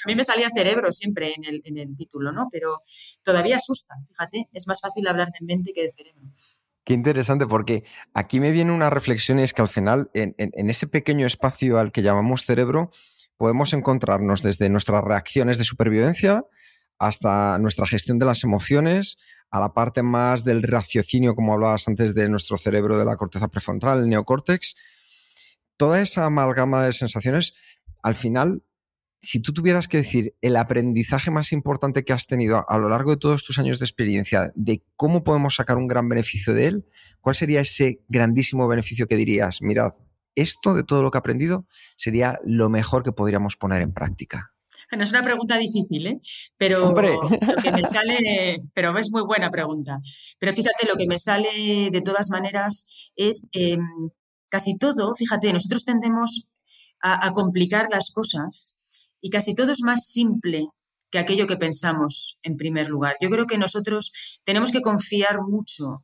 A mí me salía cerebro siempre en el, en el título, ¿no? Pero todavía asusta, fíjate, es más fácil hablar de mente que de cerebro. Qué interesante, porque aquí me viene una reflexión y es que al final, en, en, ese pequeño espacio al que llamamos cerebro, podemos encontrarnos desde nuestras reacciones de supervivencia hasta nuestra gestión de las emociones, a la parte más del raciocinio, como hablabas antes, de nuestro cerebro, de la corteza prefrontal, el neocórtex. Toda esa amalgama de sensaciones, al final, si tú tuvieras que decir el aprendizaje más importante que has tenido a lo largo de todos tus años de experiencia, de cómo podemos sacar un gran beneficio de él, ¿cuál sería ese grandísimo beneficio que dirías? Mirad, esto de todo lo que he aprendido sería lo mejor que podríamos poner en práctica. Bueno, es una pregunta difícil, ¿eh? Pero lo que me sale, pero es muy buena pregunta. Pero fíjate, lo que me sale de todas maneras es em, casi todo, fíjate, nosotros tendemos a, complicar las cosas y casi todo es más simple que aquello que pensamos en primer lugar. Yo creo que nosotros tenemos que confiar mucho,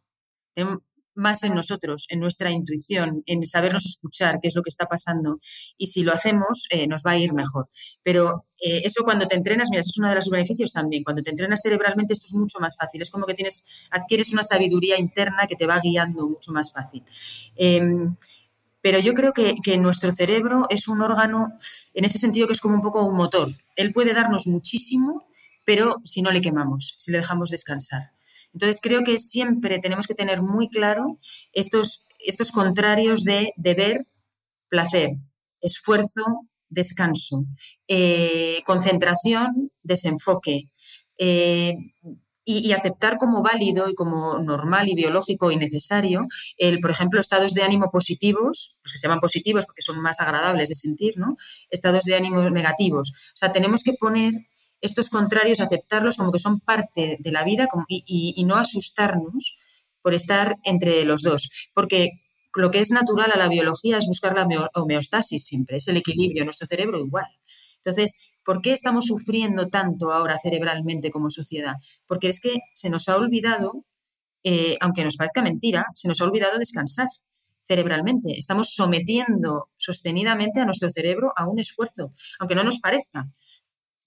más en nosotros, en nuestra intuición, en sabernos escuchar qué es lo que está pasando. Y si lo hacemos, eh, nos va a ir mejor. Pero eh, eso cuando te entrenas, mira, eso es uno de los beneficios también. Cuando te entrenas cerebralmente, esto es mucho más fácil. Es como que tienes, adquieres una sabiduría interna que te va guiando mucho más fácil. Em, pero yo creo que, que, nuestro cerebro es un órgano, en ese sentido, que es como un poco un motor. Él puede darnos muchísimo, pero si no le quemamos, si le dejamos descansar. Entonces, creo que siempre tenemos que tener muy claro estos, estos contrarios de deber, placer, esfuerzo, descanso, eh, concentración, desenfoque. Eh, y, aceptar como válido y como normal y biológico y necesario, el, por ejemplo, estados de ánimo positivos, los que se llaman positivos porque son más agradables de sentir, ¿no? Estados de ánimo negativos. O sea, tenemos que poner estos contrarios, aceptarlos como que son parte de la vida y, no asustarnos por estar entre los dos. Porque lo que es natural a la biología es buscar la homeostasis siempre, es el equilibrio, nuestro cerebro igual. Entonces, ¿por qué estamos sufriendo tanto ahora cerebralmente como sociedad? Porque es que se nos ha olvidado, eh, aunque nos parezca mentira, se nos ha olvidado descansar cerebralmente. Estamos sometiendo sostenidamente a nuestro cerebro a un esfuerzo, aunque no nos parezca.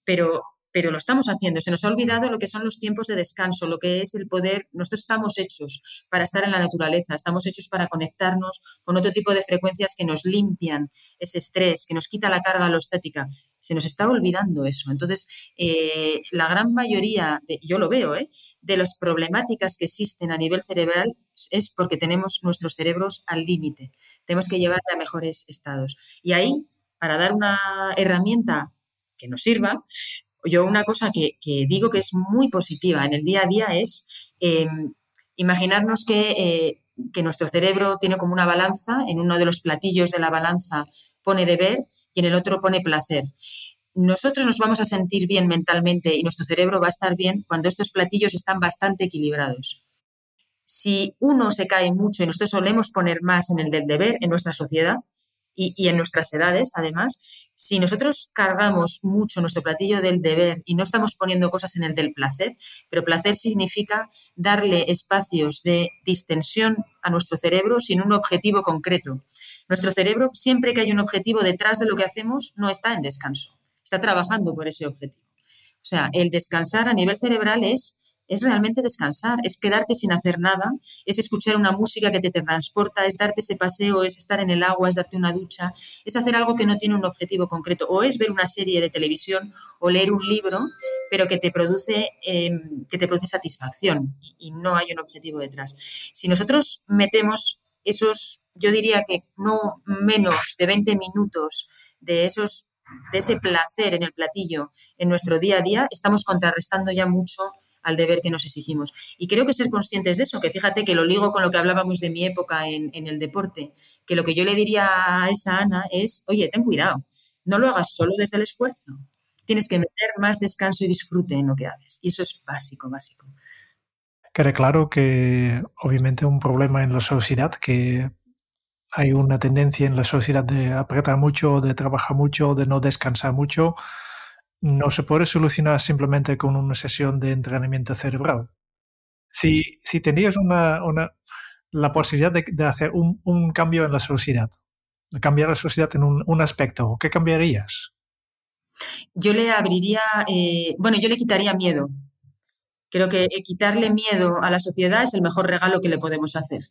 Pero pero lo estamos haciendo. Se nos ha olvidado lo que son los tiempos de descanso, lo que es el poder. Nosotros estamos hechos para estar en la naturaleza, estamos hechos para conectarnos con otro tipo de frecuencias que nos limpian ese estrés, que nos quita la carga alostática. Se nos está olvidando eso. Entonces, eh, la gran mayoría, yo lo veo, ¿eh? de las problemáticas que existen a nivel cerebral es porque tenemos nuestros cerebros al límite. Tenemos que llevarle a mejores estados. Y ahí, para dar una herramienta que nos sirva, yo una cosa que, digo que es muy positiva en el día a día es em, imaginarnos eh, que, nuestro cerebro tiene como una balanza, en uno de los platillos de la balanza pone deber y en el otro pone placer. Nosotros nos vamos a sentir bien mentalmente y nuestro cerebro va a estar bien cuando estos platillos están bastante equilibrados. Si uno se cae mucho y nosotros solemos poner más en el del deber en nuestra sociedad, y, en nuestras edades, además, si nosotros cargamos mucho nuestro platillo del deber y no estamos poniendo cosas en el del placer, pero placer significa darle espacios de distensión a nuestro cerebro sin un objetivo concreto. Nuestro cerebro, siempre que hay un objetivo detrás de lo que hacemos, no está en descanso, está trabajando por ese objetivo. O sea, el descansar a nivel cerebral es es realmente descansar, es quedarte sin hacer nada, es escuchar una música que te, transporta, es darte ese paseo, es estar en el agua, es darte una ducha, es hacer algo que no tiene un objetivo concreto, o es ver una serie de televisión o leer un libro, pero que te produce, em, que te produce satisfacción y, no hay un objetivo detrás. Si nosotros metemos esos, yo diría que no menos de 20 minutos de esos de ese placer en el platillo en nuestro día a día, estamos contrarrestando ya mucho al deber que nos exigimos. Y creo que ser conscientes de eso, que fíjate que lo ligo con lo que hablábamos de mi época en, el deporte, que lo que yo le diría a esa Ana es, oye, ten cuidado, no lo hagas solo desde el esfuerzo, tienes que meter más descanso y disfrute en lo que haces. Y eso es básico, básico. Queda claro que obviamente un problema en la sociedad que hay una tendencia en la sociedad de apretar mucho, de trabajar mucho, de no descansar mucho no se puede solucionar simplemente con una sesión de entrenamiento cerebral. Si, si tenías una, la posibilidad de, hacer un, cambio en la sociedad, de cambiar la sociedad en un, aspecto, ¿qué cambiarías? Yo le abriría, eh, bueno, yo le quitaría miedo. Creo que quitarle miedo a la sociedad es el mejor regalo que le podemos hacer.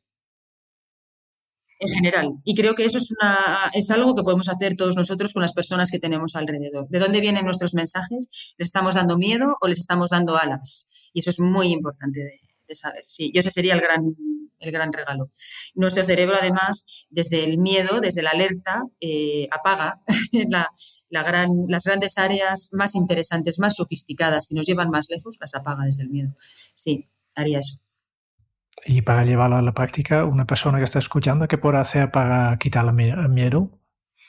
En general. Y creo que eso es, una, es algo que podemos hacer todos nosotros con las personas que tenemos alrededor. ¿De dónde vienen nuestros mensajes? ¿Les estamos dando miedo o les estamos dando alas? Y eso es muy importante de, saber. Sí, yo ese sería el gran, el gran regalo. Nuestro cerebro, además, desde el miedo, desde la alerta, eh, apaga (laughs) la, gran, las grandes áreas más interesantes, más sofisticadas, que nos llevan más lejos, las apaga desde el miedo. Sí, haría eso. Y para llevarlo a la práctica, una persona que está escuchando, ¿qué puede hacer para quitar el miedo?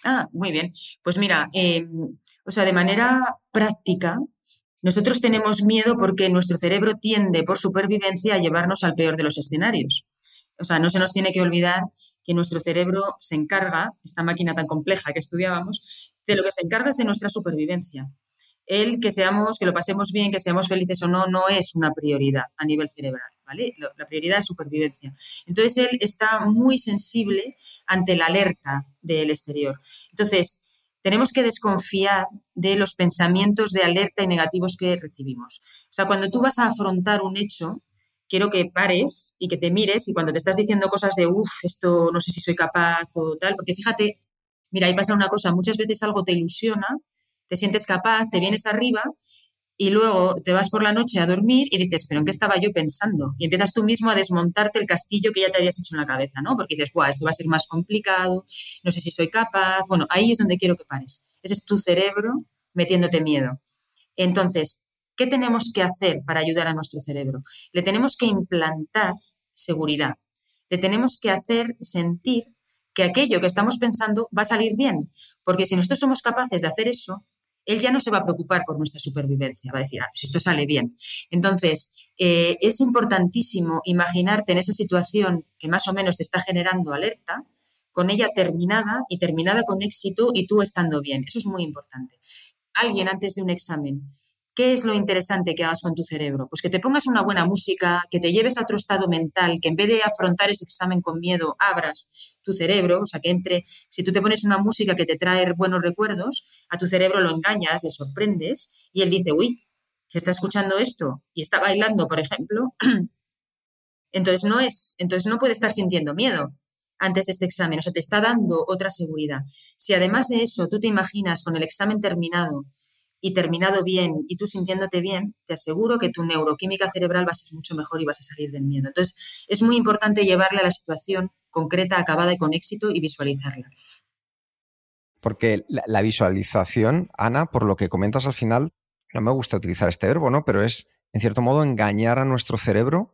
Ah, muy bien. Pues mira, em, o sea, de manera práctica, nosotros tenemos miedo porque nuestro cerebro tiende por supervivencia a llevarnos al peor de los escenarios. O sea, no se nos tiene que olvidar que nuestro cerebro se encarga, esta máquina tan compleja que estudiábamos, de lo que se encarga es de nuestra supervivencia. El que seamos, que lo pasemos bien, que seamos felices o no, no es una prioridad a nivel cerebral. La prioridad es supervivencia. Entonces él está muy sensible ante la alerta del exterior. Entonces, tenemos que desconfiar de los pensamientos de alerta y negativos que recibimos. O sea, cuando tú vas a afrontar un hecho, quiero que pares y que te mires y cuando te estás diciendo cosas de, uff, esto no sé si soy capaz o tal, porque fíjate, mira, ahí pasa una cosa, muchas veces algo te ilusiona, te sientes capaz, te vienes arriba y luego te vas por la noche a dormir y dices, pero ¿en qué estaba yo pensando? Y empiezas tú mismo a desmontarte el castillo que ya te habías hecho en la cabeza, ¿no? Porque dices, Buah, esto va a ser más complicado, no sé si soy capaz. Bueno, ahí es donde quiero que pares. Ese es tu cerebro metiéndote miedo. Entonces, ¿qué tenemos que hacer para ayudar a nuestro cerebro? Le tenemos que implantar seguridad. Le tenemos que hacer sentir que aquello que estamos pensando va a salir bien. Porque si nosotros somos capaces de hacer eso, él ya no se va a preocupar por nuestra supervivencia, va a decir, ah, pues esto sale bien. Entonces, eh, es importantísimo imaginarte en esa situación que más o menos te está generando alerta, con ella terminada y terminada con éxito y tú estando bien. Eso es muy importante. Alguien antes de un examen ¿Qué es lo interesante que hagas con tu cerebro? Pues que te pongas una buena música, que te lleves a otro estado mental, que en vez de afrontar ese examen con miedo, abras tu cerebro, o sea, que entre, si tú te pones una música que te trae buenos recuerdos, a tu cerebro lo engañas, le sorprendes y él dice, uy, se está escuchando esto y está bailando, por ejemplo, (clears throat) entonces no es, entonces no puede estar sintiendo miedo antes de este examen, o sea, te está dando otra seguridad. Si además de eso tú te imaginas con el examen terminado, y terminado bien y tú sintiéndote bien, te aseguro que tu neuroquímica cerebral va a ser mucho mejor y vas a salir del miedo. Entonces, es muy importante llevarle a la situación concreta, acabada y con éxito y visualizarla. Porque la, visualización, Ana, por lo que comentas al final, no me gusta utilizar este verbo, ¿no? Pero es, en cierto modo, engañar a nuestro cerebro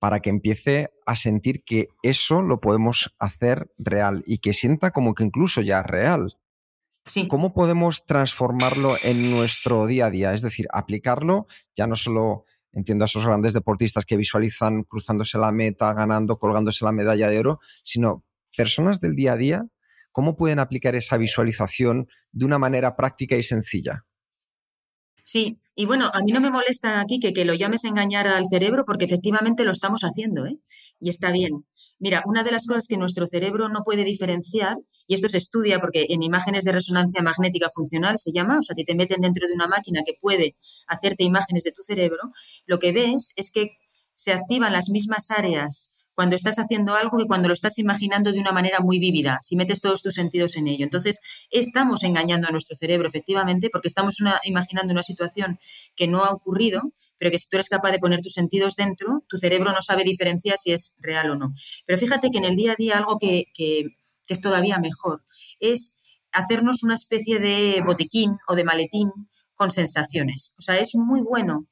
para que empiece a sentir que eso lo podemos hacer real y que sienta como que incluso ya es real. ¿Cómo podemos transformarlo en nuestro día a día? Es decir, aplicarlo ya no solo entiendo a esos grandes deportistas que visualizan cruzándose la meta, ganando, colgándose la medalla de oro, sino personas del día a día, ¿cómo pueden aplicar esa visualización de una manera práctica y sencilla? Sí, y bueno, a mí no me molesta aquí que, lo llames engañar al cerebro porque efectivamente lo estamos haciendo, ¿eh? Y está bien. Mira, una de las cosas que nuestro cerebro no puede diferenciar, y esto se estudia porque en imágenes de resonancia magnética funcional se llama, o sea, te meten dentro de una máquina que puede hacerte imágenes de tu cerebro, lo que ves es que se activan las mismas áreas cuando estás haciendo algo y cuando lo estás imaginando de una manera muy vívida, si metes todos tus sentidos en ello. Entonces, estamos engañando a nuestro cerebro, efectivamente, porque estamos imaginando una situación que no ha ocurrido, pero que si tú eres capaz de poner tus sentidos dentro, tu cerebro no sabe diferenciar si es real o no. Pero fíjate que en el día a día algo que, que es todavía mejor es hacernos una especie de botiquín o de maletín con sensaciones. O sea, es muy bueno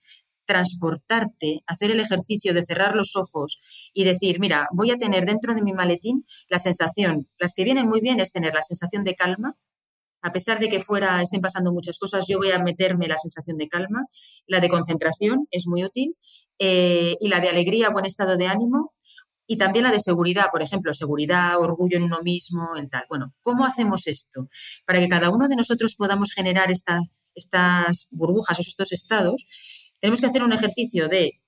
transportarte, hacer el ejercicio de cerrar los ojos y decir, mira, voy a tener dentro de mi maletín la sensación, las que vienen muy bien es tener la sensación de calma, a pesar de que fuera estén pasando muchas cosas, yo voy a meterme la sensación de calma, la de concentración es muy útil, eh, y la de alegría, buen estado de ánimo, y también la de seguridad, por ejemplo, seguridad, orgullo en uno mismo, el tal. Bueno, ¿cómo hacemos esto? Para que cada uno de nosotros podamos generar esta, estas burbujas o estos estados, tenemos que hacer un ejercicio de,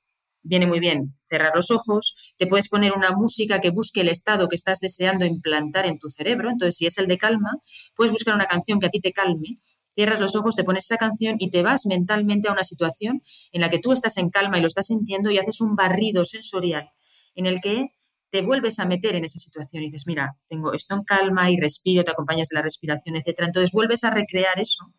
viene muy bien, cerrar los ojos, te puedes poner una música que busque el estado que estás deseando implantar en tu cerebro, entonces si es el de calma, puedes buscar una canción que a ti te calme, cierras los ojos, te pones esa canción y te vas mentalmente a una situación en la que tú estás en calma y lo estás sintiendo y haces un barrido sensorial en el que te vuelves a meter en esa situación y dices, mira, tengo esto en calma y respiro, te acompañas de la respiración, etcétera. Entonces vuelves a recrear eso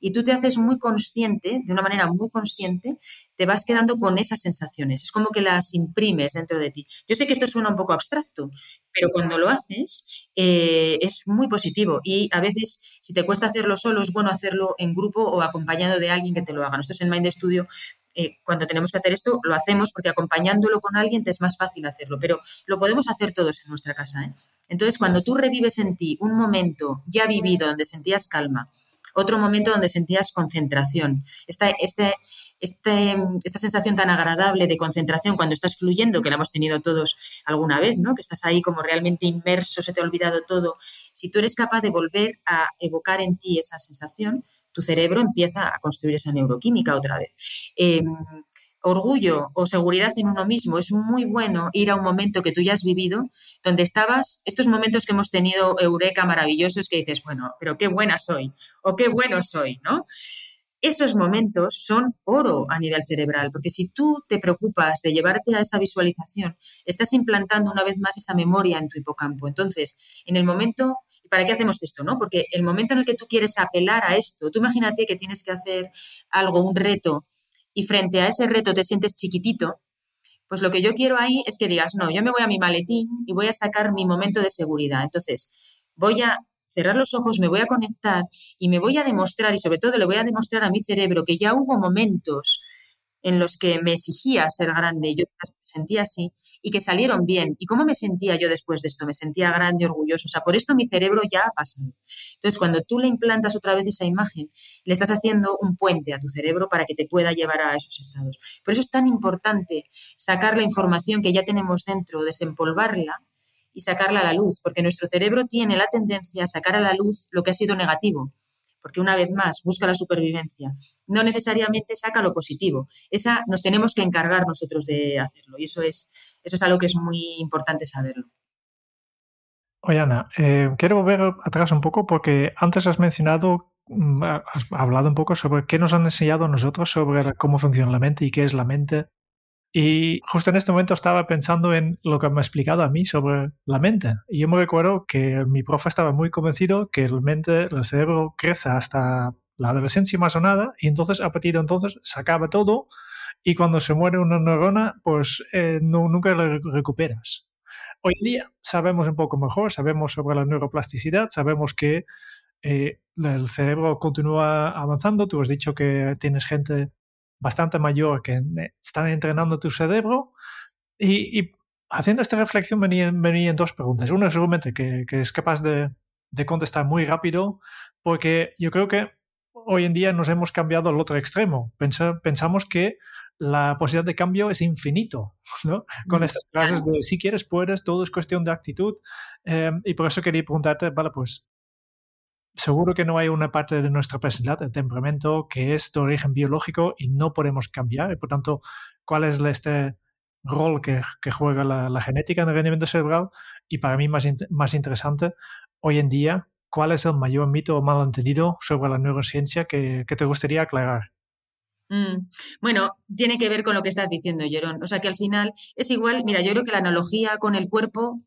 y tú te haces muy consciente, de una manera muy consciente, te vas quedando con esas sensaciones. Es como que las imprimes dentro de ti. Yo sé que esto suena un poco abstracto, pero cuando lo haces eh, es muy positivo y a veces si te cuesta hacerlo solo es bueno hacerlo en grupo o acompañado de alguien que te lo haga. Nosotros en Mind Studio eh, cuando tenemos que hacer esto, lo hacemos porque acompañándolo con alguien te es más fácil hacerlo, pero lo podemos hacer todos en nuestra casa. ¿eh? Entonces, cuando tú revives en ti un momento ya vivido donde sentías calma, otro momento donde sentías concentración. Esta, este, este, esta sensación tan agradable de concentración cuando estás fluyendo, que la hemos tenido todos alguna vez, ¿no? que estás ahí como realmente inmerso, se te ha olvidado todo. Si tú eres capaz de volver a evocar en ti esa sensación, tu cerebro empieza a construir esa neuroquímica otra vez. Em, orgullo o seguridad en uno mismo, es muy bueno ir a un momento que tú ya has vivido, donde estabas, estos momentos que hemos tenido eureka maravillosos que dices, bueno, pero qué buena soy o qué bueno soy, ¿no? Esos momentos son oro a nivel cerebral, porque si tú te preocupas de llevarte a esa visualización, estás implantando una vez más esa memoria en tu hipocampo. Entonces, en el momento ¿para qué hacemos esto? ¿no? Porque el momento en el que tú quieres apelar a esto, tú imagínate que tienes que hacer algo, un reto, y frente a ese reto te sientes chiquitito, pues lo que yo quiero ahí es que digas, no, yo me voy a mi maletín y voy a sacar mi momento de seguridad. Entonces, voy a cerrar los ojos, me voy a conectar y me voy a demostrar, y sobre todo le voy a demostrar a mi cerebro que ya hubo momentos en los que me exigía ser grande, yo me sentía así, y que salieron bien. ¿Y cómo me sentía yo después de esto? Me sentía grande, orgulloso. O sea, por esto mi cerebro ya ha pasado. Entonces, cuando tú le implantas otra vez esa imagen, le estás haciendo un puente a tu cerebro para que te pueda llevar a esos estados. Por eso es tan importante sacar la información que ya tenemos dentro, desempolvarla y sacarla a la luz, porque nuestro cerebro tiene la tendencia a sacar a la luz lo que ha sido negativo porque una vez más busca la supervivencia, no necesariamente saca lo positivo. Esa nos tenemos que encargar nosotros de hacerlo y eso es, eso es algo que es muy importante saberlo. Oye, Ana, eh, quiero volver atrás un poco porque antes has mencionado, mm, has hablado un poco sobre qué nos han enseñado a nosotros sobre cómo funciona la mente y qué es la mente y justo en este momento estaba pensando en lo que me ha explicado a mí sobre la mente. Y yo me recuerdo que mi profe estaba muy convencido que la mente, el cerebro crece hasta la adolescencia más o nada, y entonces a partir de entonces se acaba todo, y cuando se muere una neurona, pues eh, no, nunca la recuperas. Hoy en día sabemos un poco mejor, sabemos sobre la neuroplasticidad, sabemos que eh, el cerebro continúa avanzando. Tú has dicho que tienes gente bastante mayor que están entrenando tu cerebro. Y, haciendo esta reflexión venían, venían, dos preguntas. Una seguramente que, que es capaz de, de, contestar muy rápido, porque yo creo que hoy en día nos hemos cambiado al otro extremo. pensamos que la posibilidad de cambio es infinito, (laughs) ¿no? Con estas frases de si quieres, puedes, todo es cuestión de actitud. Eh, y por eso quería preguntarte, vale, pues seguro que no hay una parte de nuestra personalidad, el temperamento, que es de origen biológico y no podemos cambiar. Y por tanto, ¿cuál es este rol que, juega la, genética en el rendimiento cerebral? Y para mí más, interesante, hoy en día, ¿cuál es el mayor mito o malentendido sobre la neurociencia que, te gustaría aclarar? Mm, bueno, tiene que ver con lo que estás diciendo, Jerón. O sea que al final es igual, mira, yo creo que la analogía con el cuerpo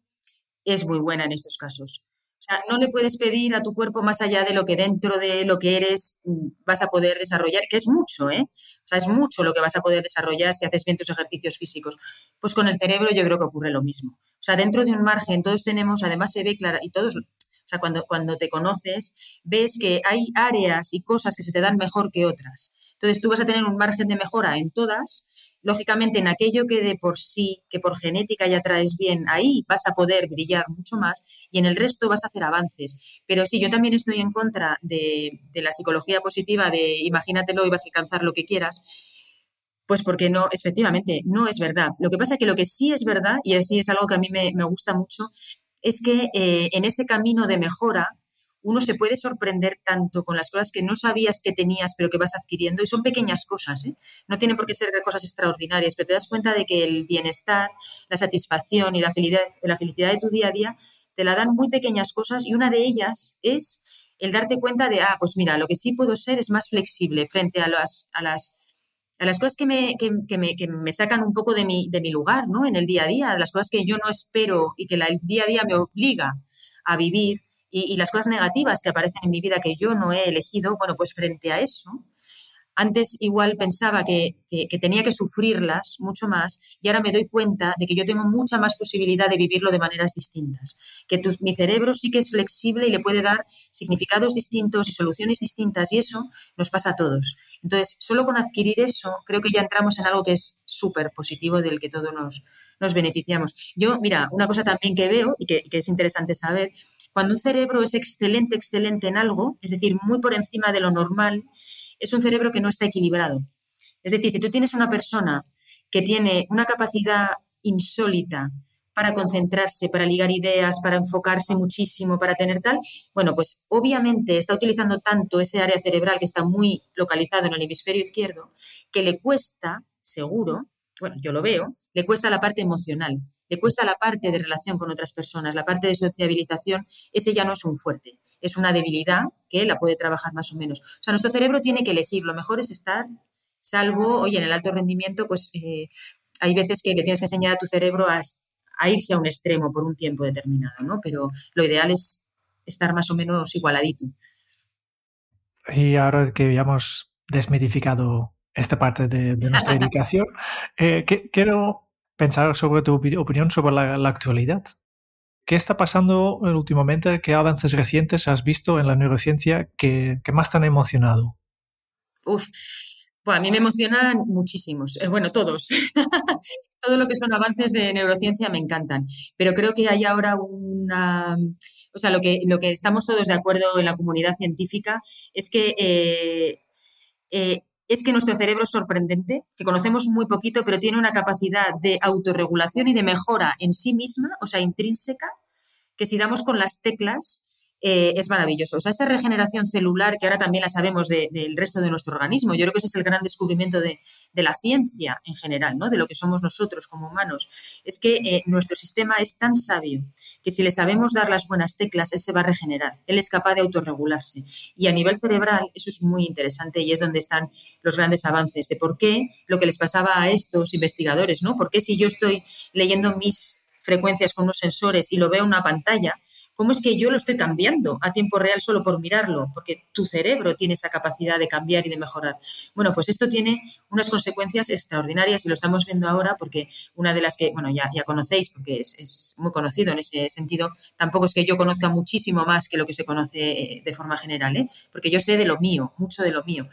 es muy buena en estos casos. O sea, no le puedes pedir a tu cuerpo más allá de lo que dentro de lo que eres mm, vas a poder desarrollar, que es mucho, ¿eh? O sea, es mucho lo que vas a poder desarrollar si haces bien tus ejercicios físicos. Pues con el cerebro yo creo que ocurre lo mismo. O sea, dentro de un margen todos tenemos, además se ve clara, y todos, o sea, cuando, cuando te conoces, ves que hay áreas y cosas que se te dan mejor que otras. Entonces tú vas a tener un margen de mejora en todas, lógicamente en aquello que de por sí, que por genética ya traes bien, ahí vas a poder brillar mucho más y en el resto vas a hacer avances. Pero sí, yo también estoy en contra de, la psicología positiva de imagínatelo y vas a alcanzar lo que quieras. Pues porque no, efectivamente, no es verdad. Lo que pasa es que lo que sí es verdad, y así es algo que a mí me, gusta mucho, es que eh, en ese camino de mejora uno se puede sorprender tanto con las cosas que no sabías que tenías, pero que vas adquiriendo, y son pequeñas cosas, ¿eh? no tiene por qué ser cosas extraordinarias, pero te das cuenta de que el bienestar, la satisfacción y la felicidad, la felicidad de tu día a día te la dan muy pequeñas cosas, y una de ellas es el darte cuenta de, ah, pues mira, lo que sí puedo ser es más flexible frente a las, a las a las cosas que me, que, me, que me, sacan un poco de mi, de mi lugar, ¿no? En el día a día, las cosas que yo no espero y que el día a día me obliga a vivir y, y, las cosas negativas que aparecen en mi vida que yo no he elegido, bueno, pues frente a eso, antes igual pensaba que, tenía que sufrirlas mucho más y ahora me doy cuenta de que yo tengo mucha más posibilidad de vivirlo de maneras distintas, que mi cerebro sí que es flexible y le puede dar significados distintos y soluciones distintas y eso nos pasa a todos. Entonces, solo con adquirir eso, creo que ya entramos en algo que es súper positivo del que todos nos, nos beneficiamos. Yo, mira, una cosa también que veo y que, que es interesante saber, cuando un cerebro es excelente, excelente en algo, es decir, muy por encima de lo normal, es un cerebro que no está equilibrado. Es decir, si tú tienes una persona que tiene una capacidad insólita para concentrarse, para ligar ideas, para enfocarse muchísimo, para tener tal, bueno, pues obviamente está utilizando tanto ese área cerebral que está muy localizado en el hemisferio izquierdo, que le cuesta, seguro, bueno, yo lo veo, le cuesta la parte emocional, le cuesta la parte de relación con otras personas, la parte de sociabilización, ese ya no es un fuerte es una debilidad que la puede trabajar más o menos. O sea, nuestro cerebro tiene que elegir, lo mejor es estar, salvo, oye, en el alto rendimiento, pues eh, hay veces que le tienes que enseñar a tu cerebro a, irse a un extremo por un tiempo determinado, ¿no? Pero lo ideal es estar más o menos igualadito. Y ahora que ya hemos desmitificado esta parte de, nuestra (laughs) educación, eh, quiero pensar sobre tu opinión sobre la actualidad. ¿Qué está pasando últimamente? ¿Qué avances recientes has visto en la neurociencia que, más te han emocionado? Uf, pues a mí me emocionan muchísimos. Eh, bueno, todos. (laughs) Todo lo que son avances de neurociencia me encantan. Pero creo que hay ahora una. O sea, lo que, lo que estamos todos de acuerdo en la comunidad científica es que. Eh, eh, es que nuestro cerebro es sorprendente, que conocemos muy poquito, pero tiene una capacidad de autorregulación y de mejora en sí misma, o sea, intrínseca, que si damos con las teclas eh, es maravilloso. O sea, esa regeneración celular que ahora también la sabemos del resto de nuestro organismo, yo creo que ese es el gran descubrimiento de, la ciencia en general, ¿no? de lo que somos nosotros como humanos, es que eh, nuestro sistema es tan sabio que si le sabemos dar las buenas teclas, él se va a regenerar, él es capaz de autorregularse. Y a nivel cerebral eso es muy interesante y es donde están los grandes avances de por qué lo que les pasaba a estos investigadores, ¿no? ¿Por qué si yo estoy leyendo mis frecuencias con unos sensores y lo veo en una pantalla, ¿Cómo es que yo lo estoy cambiando a tiempo real solo por mirarlo? Porque tu cerebro tiene esa capacidad de cambiar y de mejorar. Bueno, pues esto tiene unas consecuencias extraordinarias y lo estamos viendo ahora porque una de las que, bueno, ya, ya conocéis porque es, muy conocido en ese sentido, tampoco es que yo conozca muchísimo más que lo que se conoce eh, de forma general, ¿eh? porque yo sé de lo mío, mucho de lo mío.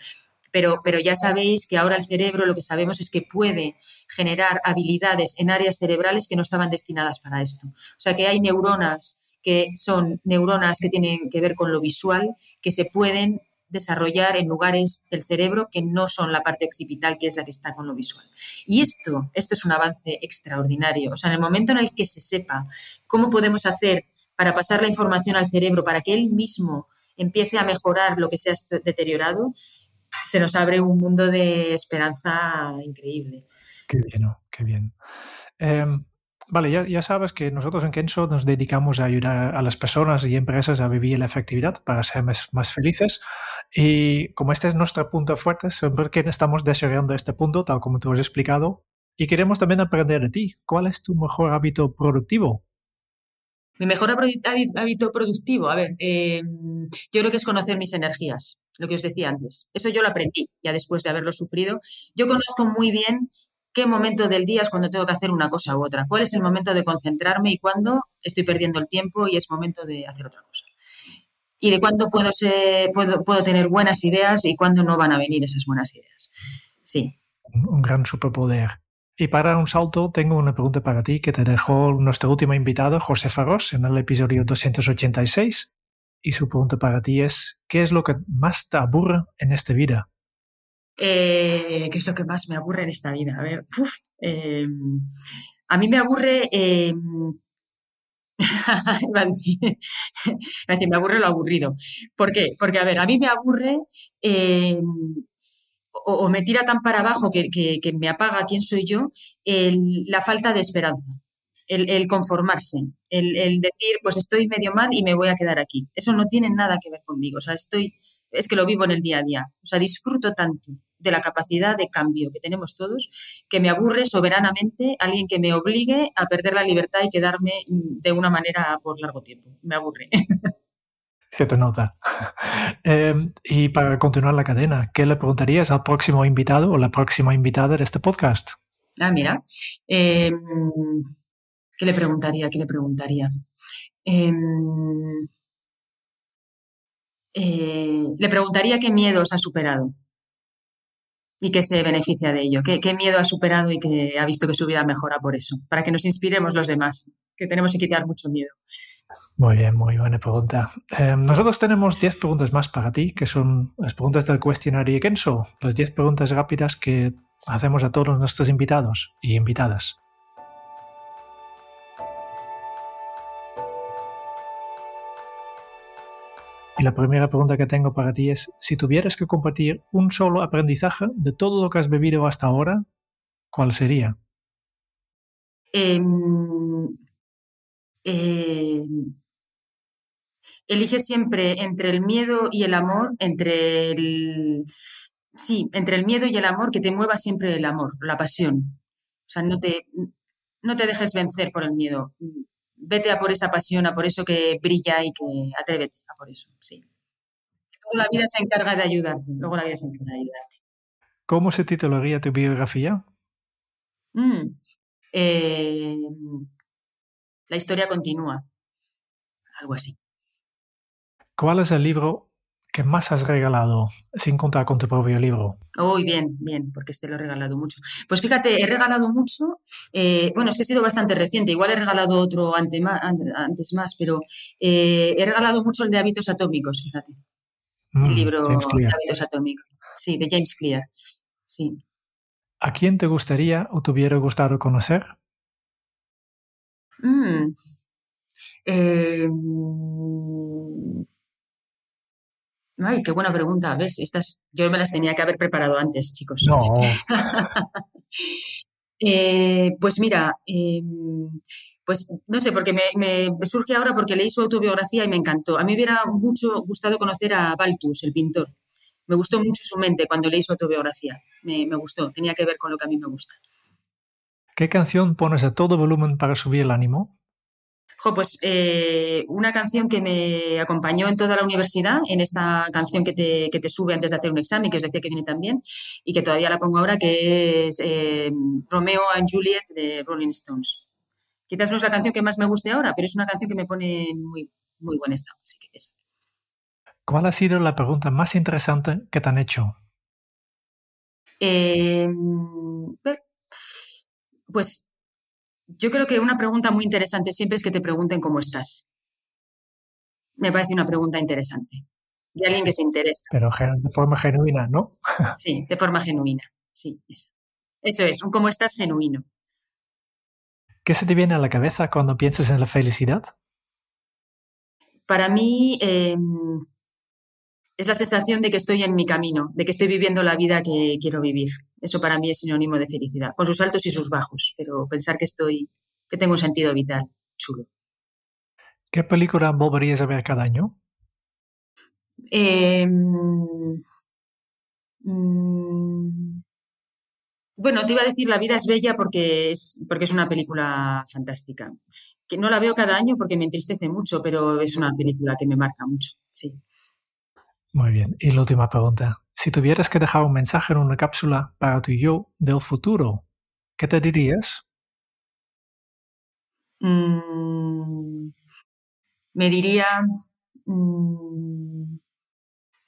Pero, pero, ya sabéis que ahora el cerebro lo que sabemos es que puede generar habilidades en áreas cerebrales que no estaban destinadas para esto. O sea que hay neuronas que son neuronas que tienen que ver con lo visual, que se pueden desarrollar en lugares del cerebro que no son la parte occipital, que es la que está con lo visual. Y esto, esto es un avance extraordinario. O sea, en el momento en el que se sepa cómo podemos hacer para pasar la información al cerebro, para que él mismo empiece a mejorar lo que se ha deteriorado, se nos abre un mundo de esperanza increíble. Qué bien, qué bien. Em, Vale, ya, sabes que nosotros en Kenso nos dedicamos a ayudar a las personas y empresas a vivir la efectividad para ser más, felices. Y como este es nuestro punto fuerte, siempre que estamos desarrollando este punto, tal como tú has explicado, y queremos también aprender de ti. ¿Cuál es tu mejor hábito productivo? Mi mejor hábito productivo, a ver, em, yo creo que es conocer mis energías, lo que os decía antes. Eso yo lo aprendí ya después de haberlo sufrido. Yo conozco muy bien qué momento del día es cuando tengo que hacer una cosa u otra, cuál es el momento de concentrarme y cuándo estoy perdiendo el tiempo y es momento de hacer otra cosa. Y de cuándo puedo, ser, puedo, puedo tener buenas ideas y cuándo no van a venir esas buenas ideas. Sí. Un gran superpoder. Y para un salto, tengo una pregunta para ti que te dejó nuestro último invitado, José Farros, en el episodio 286. Y su pregunta para ti es, ¿qué es lo que más te aburre en esta vida? Eh, ¿Qué es lo que más me aburre en esta vida? A ver, em, a mí me aburre... (laughs) Eh, a me aburre lo aburrido. ¿Por qué? Porque, a ver, a mí me aburre em, o, me tira tan para abajo que, me apaga quién soy yo la falta de esperanza, el, conformarse, el, el, decir, pues estoy medio mal y me voy a quedar aquí. Eso no tiene nada que ver conmigo. O sea, estoy, es que lo vivo en el día a día. O sea, disfruto tanto de la capacidad de cambio que tenemos todos, que me aburre soberanamente alguien que me obligue a perder la libertad y quedarme de una manera por largo tiempo. Me aburre. (laughs) Se te nota. (laughs) Eh, y para continuar la cadena, ¿qué le preguntarías al próximo invitado o la próxima invitada de este podcast? Ah, mira. Em, ¿Qué le preguntaría? ¿Qué le preguntaría? Em, eh, le preguntaría qué miedos ha superado y qué se beneficia de ello, qué, miedo ha superado y que ha visto que su vida mejora por eso, para que nos inspiremos los demás, que tenemos que quitar mucho miedo. Muy bien, muy buena pregunta. Eh, nosotros tenemos 10 preguntas más para ti, que son las preguntas del cuestionario Kenso, las 10 preguntas rápidas que hacemos a todos nuestros invitados y invitadas. Y la primera pregunta que tengo para ti es, si tuvieras que compartir un solo aprendizaje de todo lo que has bebido hasta ahora, ¿cuál sería? Em, em, elige siempre entre el miedo y el amor, entre el... Sí, entre el miedo y el amor, que te mueva siempre el amor, la pasión. O sea, no te, no te dejes vencer por el miedo. Vete a por esa pasión, a por eso que brilla y que atrévete por eso, sí. Luego la vida se encarga de ayudarte, luego la vida se encarga de ayudarte. ¿Cómo se titularía tu biografía? Mm, eh, la historia continúa, algo así. ¿Cuál es el libro que más has regalado sin contar con tu propio libro? Uy, bien, bien, porque este lo he regalado mucho. Pues fíjate, he regalado mucho, eh, bueno, es que ha sido bastante reciente, igual he regalado otro antes más, pero eh, he regalado mucho el de hábitos atómicos, fíjate. el mm, libro de hábitos atómicos. Sí, de James Clear. Sí. ¿A quién te gustaría o te hubiera gustado conocer? Mm, eh, Ay, qué buena pregunta. ¿Ves? Estas, yo me las tenía que haber preparado antes, chicos. No. (laughs) Eh, pues mira, em, pues no sé, porque me, surge ahora porque leí su autobiografía y me encantó. A mí me hubiera mucho gustado conocer a Baltus, el pintor. Me gustó mucho su mente cuando leí su autobiografía. Me, me gustó, tenía que ver con lo que a mí me gusta. ¿Qué canción pones a todo volumen para subir el ánimo? Pues eh, una canción que me acompañó en toda la universidad, en esta canción que te, que te, sube antes de hacer un examen, que os decía que viene también, y que todavía la pongo ahora, que es eh, Romeo and Juliet de Rolling Stones. Quizás no es la canción que más me guste ahora, pero es una canción que me pone en muy, muy buen estado. Así que. ¿Cuál ha sido la pregunta más interesante que te han hecho? Eh, pues yo creo que una pregunta muy interesante siempre es que te pregunten cómo estás. Me parece una pregunta interesante. De alguien que se interesa. Pero de forma genuina, ¿no? (laughs) sí, de forma genuina. Sí, eso. Eso es, un cómo estás genuino. ¿Qué se te viene a la cabeza cuando piensas en la felicidad? Para mí em, es la sensación de que estoy en mi camino, de que estoy viviendo la vida que quiero vivir. Eso para mí es sinónimo de felicidad, con sus altos y sus bajos, pero pensar que estoy, que tengo un sentido vital chulo. ¿Qué película volverías a ver cada año? Em, mm, bueno, te iba a decir La vida es bella porque es, porque es una película fantástica. Que no la veo cada año porque me entristece mucho, pero es una película que me marca mucho, sí. Muy bien. Y la última pregunta. Si tuvieras que dejar un mensaje en una cápsula para tu yo del futuro, ¿qué te dirías? Mm, me diría, mm,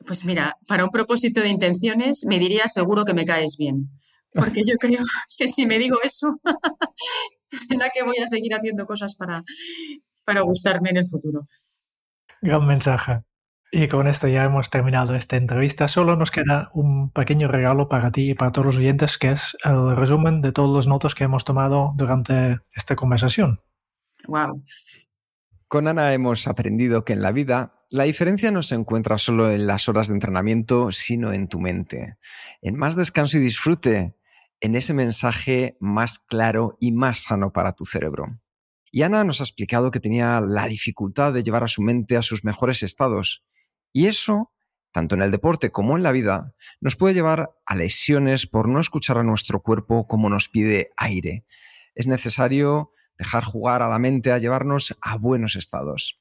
pues mira, para un propósito de intenciones, me diría seguro que me caes bien. Porque yo (laughs) creo que si me digo eso, (laughs) será que voy a seguir haciendo cosas para, para gustarme en el futuro. Gran mensaje. Y con esto ya hemos terminado esta entrevista. Solo nos queda un pequeño regalo para ti y para todos los oyentes, que es el resumen de todos los notos que hemos tomado durante esta conversación. Wow. Con Ana hemos aprendido que en la vida la diferencia no se encuentra solo en las horas de entrenamiento, sino en tu mente. En más descanso y disfrute, en ese mensaje más claro y más sano para tu cerebro. Y Ana nos ha explicado que tenía la dificultad de llevar a su mente a sus mejores estados y eso tanto en el deporte como en la vida, nos puede llevar a lesiones por no escuchar a nuestro cuerpo como nos pide aire. Es necesario dejar jugar a la mente a llevarnos a buenos estados.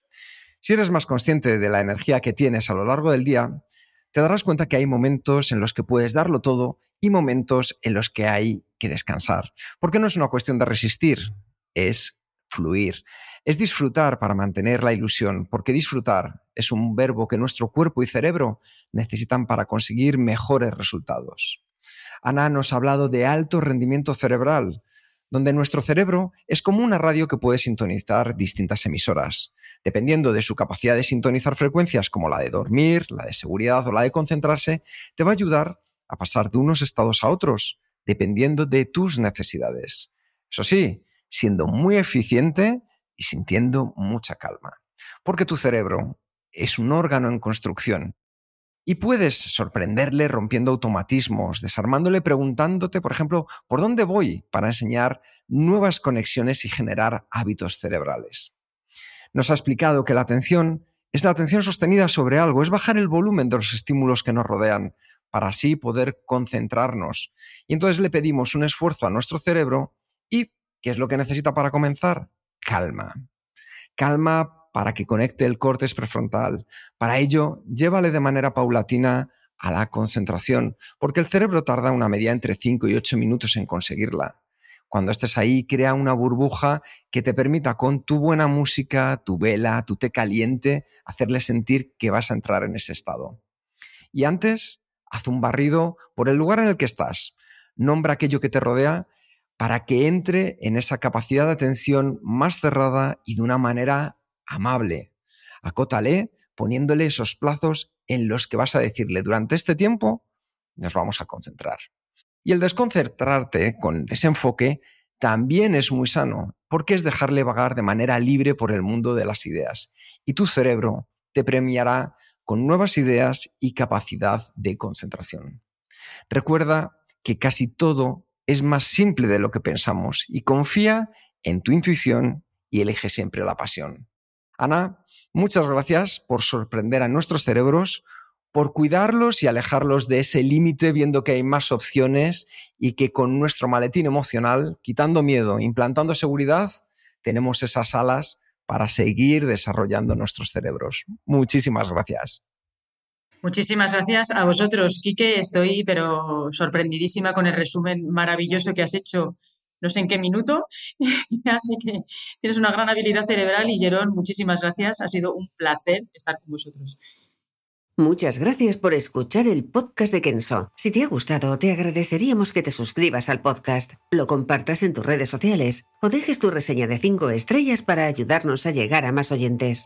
Si eres más consciente de la energía que tienes a lo largo del día, te darás cuenta que hay momentos en los que puedes darlo todo y momentos en los que hay que descansar. Porque no es una cuestión de resistir, es fluir. Es disfrutar para mantener la ilusión, porque disfrutar es un verbo que nuestro cuerpo y cerebro necesitan para conseguir mejores resultados. Ana nos ha hablado de alto rendimiento cerebral, donde nuestro cerebro es como una radio que puede sintonizar distintas emisoras. Dependiendo de su capacidad de sintonizar frecuencias como la de dormir, la de seguridad o la de concentrarse, te va a ayudar a pasar de unos estados a otros, dependiendo de tus necesidades. Eso sí, siendo muy eficiente y sintiendo mucha calma. Porque tu cerebro es un órgano en construcción y puedes sorprenderle rompiendo automatismos, desarmándole preguntándote, por ejemplo, ¿por dónde voy? para enseñar nuevas conexiones y generar hábitos cerebrales. Nos ha explicado que la atención es la atención sostenida sobre algo, es bajar el volumen de los estímulos que nos rodean para así poder concentrarnos. Y entonces le pedimos un esfuerzo a nuestro cerebro y ¿qué es lo que necesita para comenzar? Calma. Calma para que conecte el córtex prefrontal. Para ello, llévale de manera paulatina a la concentración, porque el cerebro tarda una media entre 5 y 8 minutos en conseguirla. Cuando estés ahí, crea una burbuja que te permita con tu buena música, tu vela, tu té caliente, hacerle sentir que vas a entrar en ese estado. Y antes, haz un barrido por el lugar en el que estás. Nombra aquello que te rodea para que entre en esa capacidad de atención más cerrada y de una manera amable. Acótale poniéndole esos plazos en los que vas a decirle durante este tiempo nos vamos a concentrar. Y el desconcentrarte con desenfoque también es muy sano, porque es dejarle vagar de manera libre por el mundo de las ideas. Y tu cerebro te premiará con nuevas ideas y capacidad de concentración. Recuerda que casi todo es más simple de lo que pensamos y confía en tu intuición y elige siempre la pasión. Ana, muchas gracias por sorprender a nuestros cerebros, por cuidarlos y alejarlos de ese límite viendo que hay más opciones y que con nuestro maletín emocional, quitando miedo, implantando seguridad, tenemos esas alas para seguir desarrollando nuestros cerebros. Muchísimas gracias. Muchísimas gracias a vosotros, Quique. Estoy pero sorprendidísima con el resumen maravilloso que has hecho no sé en qué minuto. (laughs) Así que tienes una gran habilidad cerebral y Jerón, muchísimas gracias. Ha sido un placer estar con vosotros. Muchas gracias por escuchar el podcast de Kenso. Si te ha gustado, te agradeceríamos que te suscribas al podcast, lo compartas en tus redes sociales o dejes tu reseña de 5 estrellas para ayudarnos a llegar a más oyentes.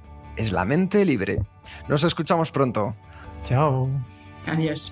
es la mente libre. Nos escuchamos pronto. Chao. Adiós.